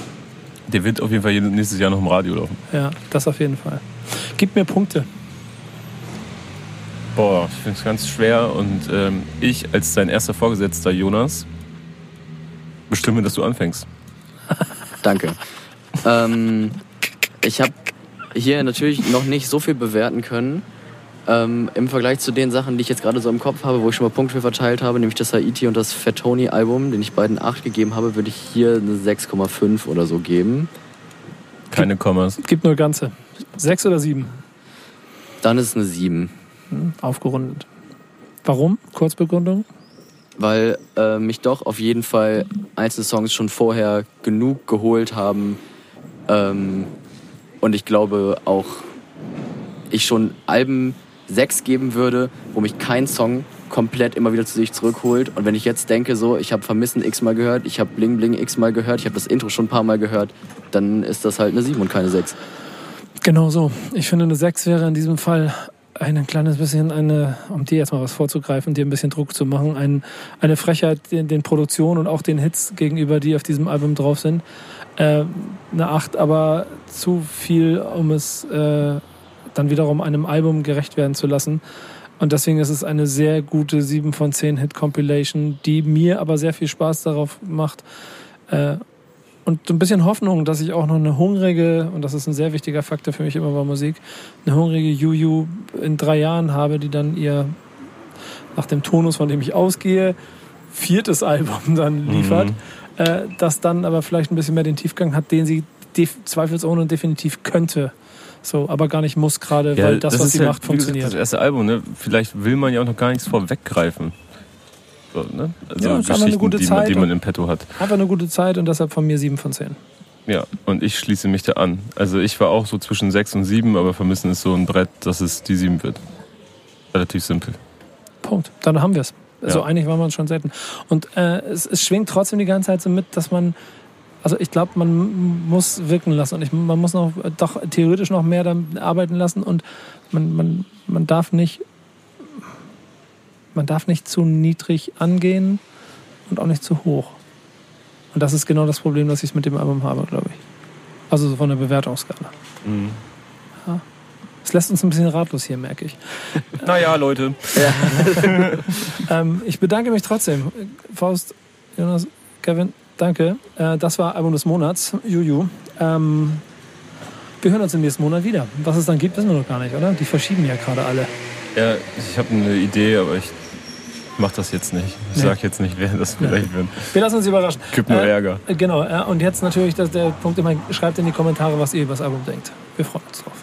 Der wird auf jeden Fall nächstes Jahr noch im Radio laufen. Ja, das auf jeden Fall. Gib mir Punkte. Boah, ich finde es ganz schwer und ähm, ich als dein erster Vorgesetzter, Jonas, bestimme, dass du anfängst. Danke. ähm, ich habe hier natürlich noch nicht so viel bewerten können. Ähm, Im Vergleich zu den Sachen, die ich jetzt gerade so im Kopf habe, wo ich schon mal Punkte für verteilt habe, nämlich das Haiti und das Fatoni Album, den ich beiden 8 gegeben habe, würde ich hier eine 6,5 oder so geben. Keine Kommas. Gib nur Ganze. Sechs oder sieben? Dann ist es eine 7. Hm, Aufgerundet. Warum? Kurzbegründung? weil äh, mich doch auf jeden Fall einzelne Songs schon vorher genug geholt haben. Ähm, und ich glaube auch, ich schon Alben 6 geben würde, wo mich kein Song komplett immer wieder zu sich zurückholt. Und wenn ich jetzt denke, so, ich habe Vermissen x mal gehört, ich habe Bling Bling x mal gehört, ich habe das Intro schon ein paar Mal gehört, dann ist das halt eine 7 und keine 6. Genau so. Ich finde, eine 6 wäre in diesem Fall ein kleines bisschen eine, um dir jetzt mal was vorzugreifen, dir ein bisschen Druck zu machen, ein, eine Frechheit den, den Produktionen und auch den Hits gegenüber, die auf diesem Album drauf sind. Äh, eine 8, aber zu viel, um es äh, dann wiederum einem Album gerecht werden zu lassen. Und deswegen ist es eine sehr gute 7 von 10 Hit Compilation, die mir aber sehr viel Spaß darauf macht. Äh, und so ein bisschen Hoffnung, dass ich auch noch eine hungrige, und das ist ein sehr wichtiger Faktor für mich immer bei Musik, eine hungrige Juju in drei Jahren habe, die dann ihr, nach dem Tonus, von dem ich ausgehe, viertes Album dann liefert, äh, das dann aber vielleicht ein bisschen mehr den Tiefgang hat, den sie zweifelsohne und definitiv könnte. So, aber gar nicht muss gerade, weil das, was sie halt, macht, wie gesagt, funktioniert. das erste Album, ne? Vielleicht will man ja auch noch gar nichts vorweggreifen. So, ne? Also Ja, einfach eine gute die, man, Zeit die man im Petto hat. Einfach eine gute Zeit und deshalb von mir 7 von 10. Ja, und ich schließe mich da an. Also ich war auch so zwischen 6 und 7, aber Vermissen ist so ein Brett, dass es die 7 wird. Relativ simpel. Punkt. Dann haben wir es. So Ja. einig waren wir uns schon selten. Und äh, es, es schwingt trotzdem die ganze Zeit so mit, dass man, also ich glaube, man muss wirken lassen und ich, man muss noch doch theoretisch noch mehr damit arbeiten lassen und man, man, man darf nicht, man darf nicht zu niedrig angehen und auch nicht zu hoch. Und das ist genau das Problem, das ich mit dem Album habe, glaube ich. Also so von der Bewertungsskala. Es lässt uns ein bisschen ratlos hier, merke ich. Naja, Leute. Ähm, ich bedanke mich trotzdem. Faust, Jonas, Kevin, danke. Äh, das war Album des Monats, Juju. Ähm, wir hören uns im nächsten Monat wieder. Was es dann gibt, wissen wir noch gar nicht, oder? Die verschieben ja gerade alle. Ja, ich habe eine Idee, aber ich mach das jetzt nicht. Ich Nee. sag jetzt nicht, wer das vielleicht wird. Wir lassen uns überraschen. Gibt nur Äh, Ärger. Genau, äh, und jetzt natürlich das, der Punkt immer, schreibt in die Kommentare, was ihr über das Album denkt. Wir freuen uns drauf.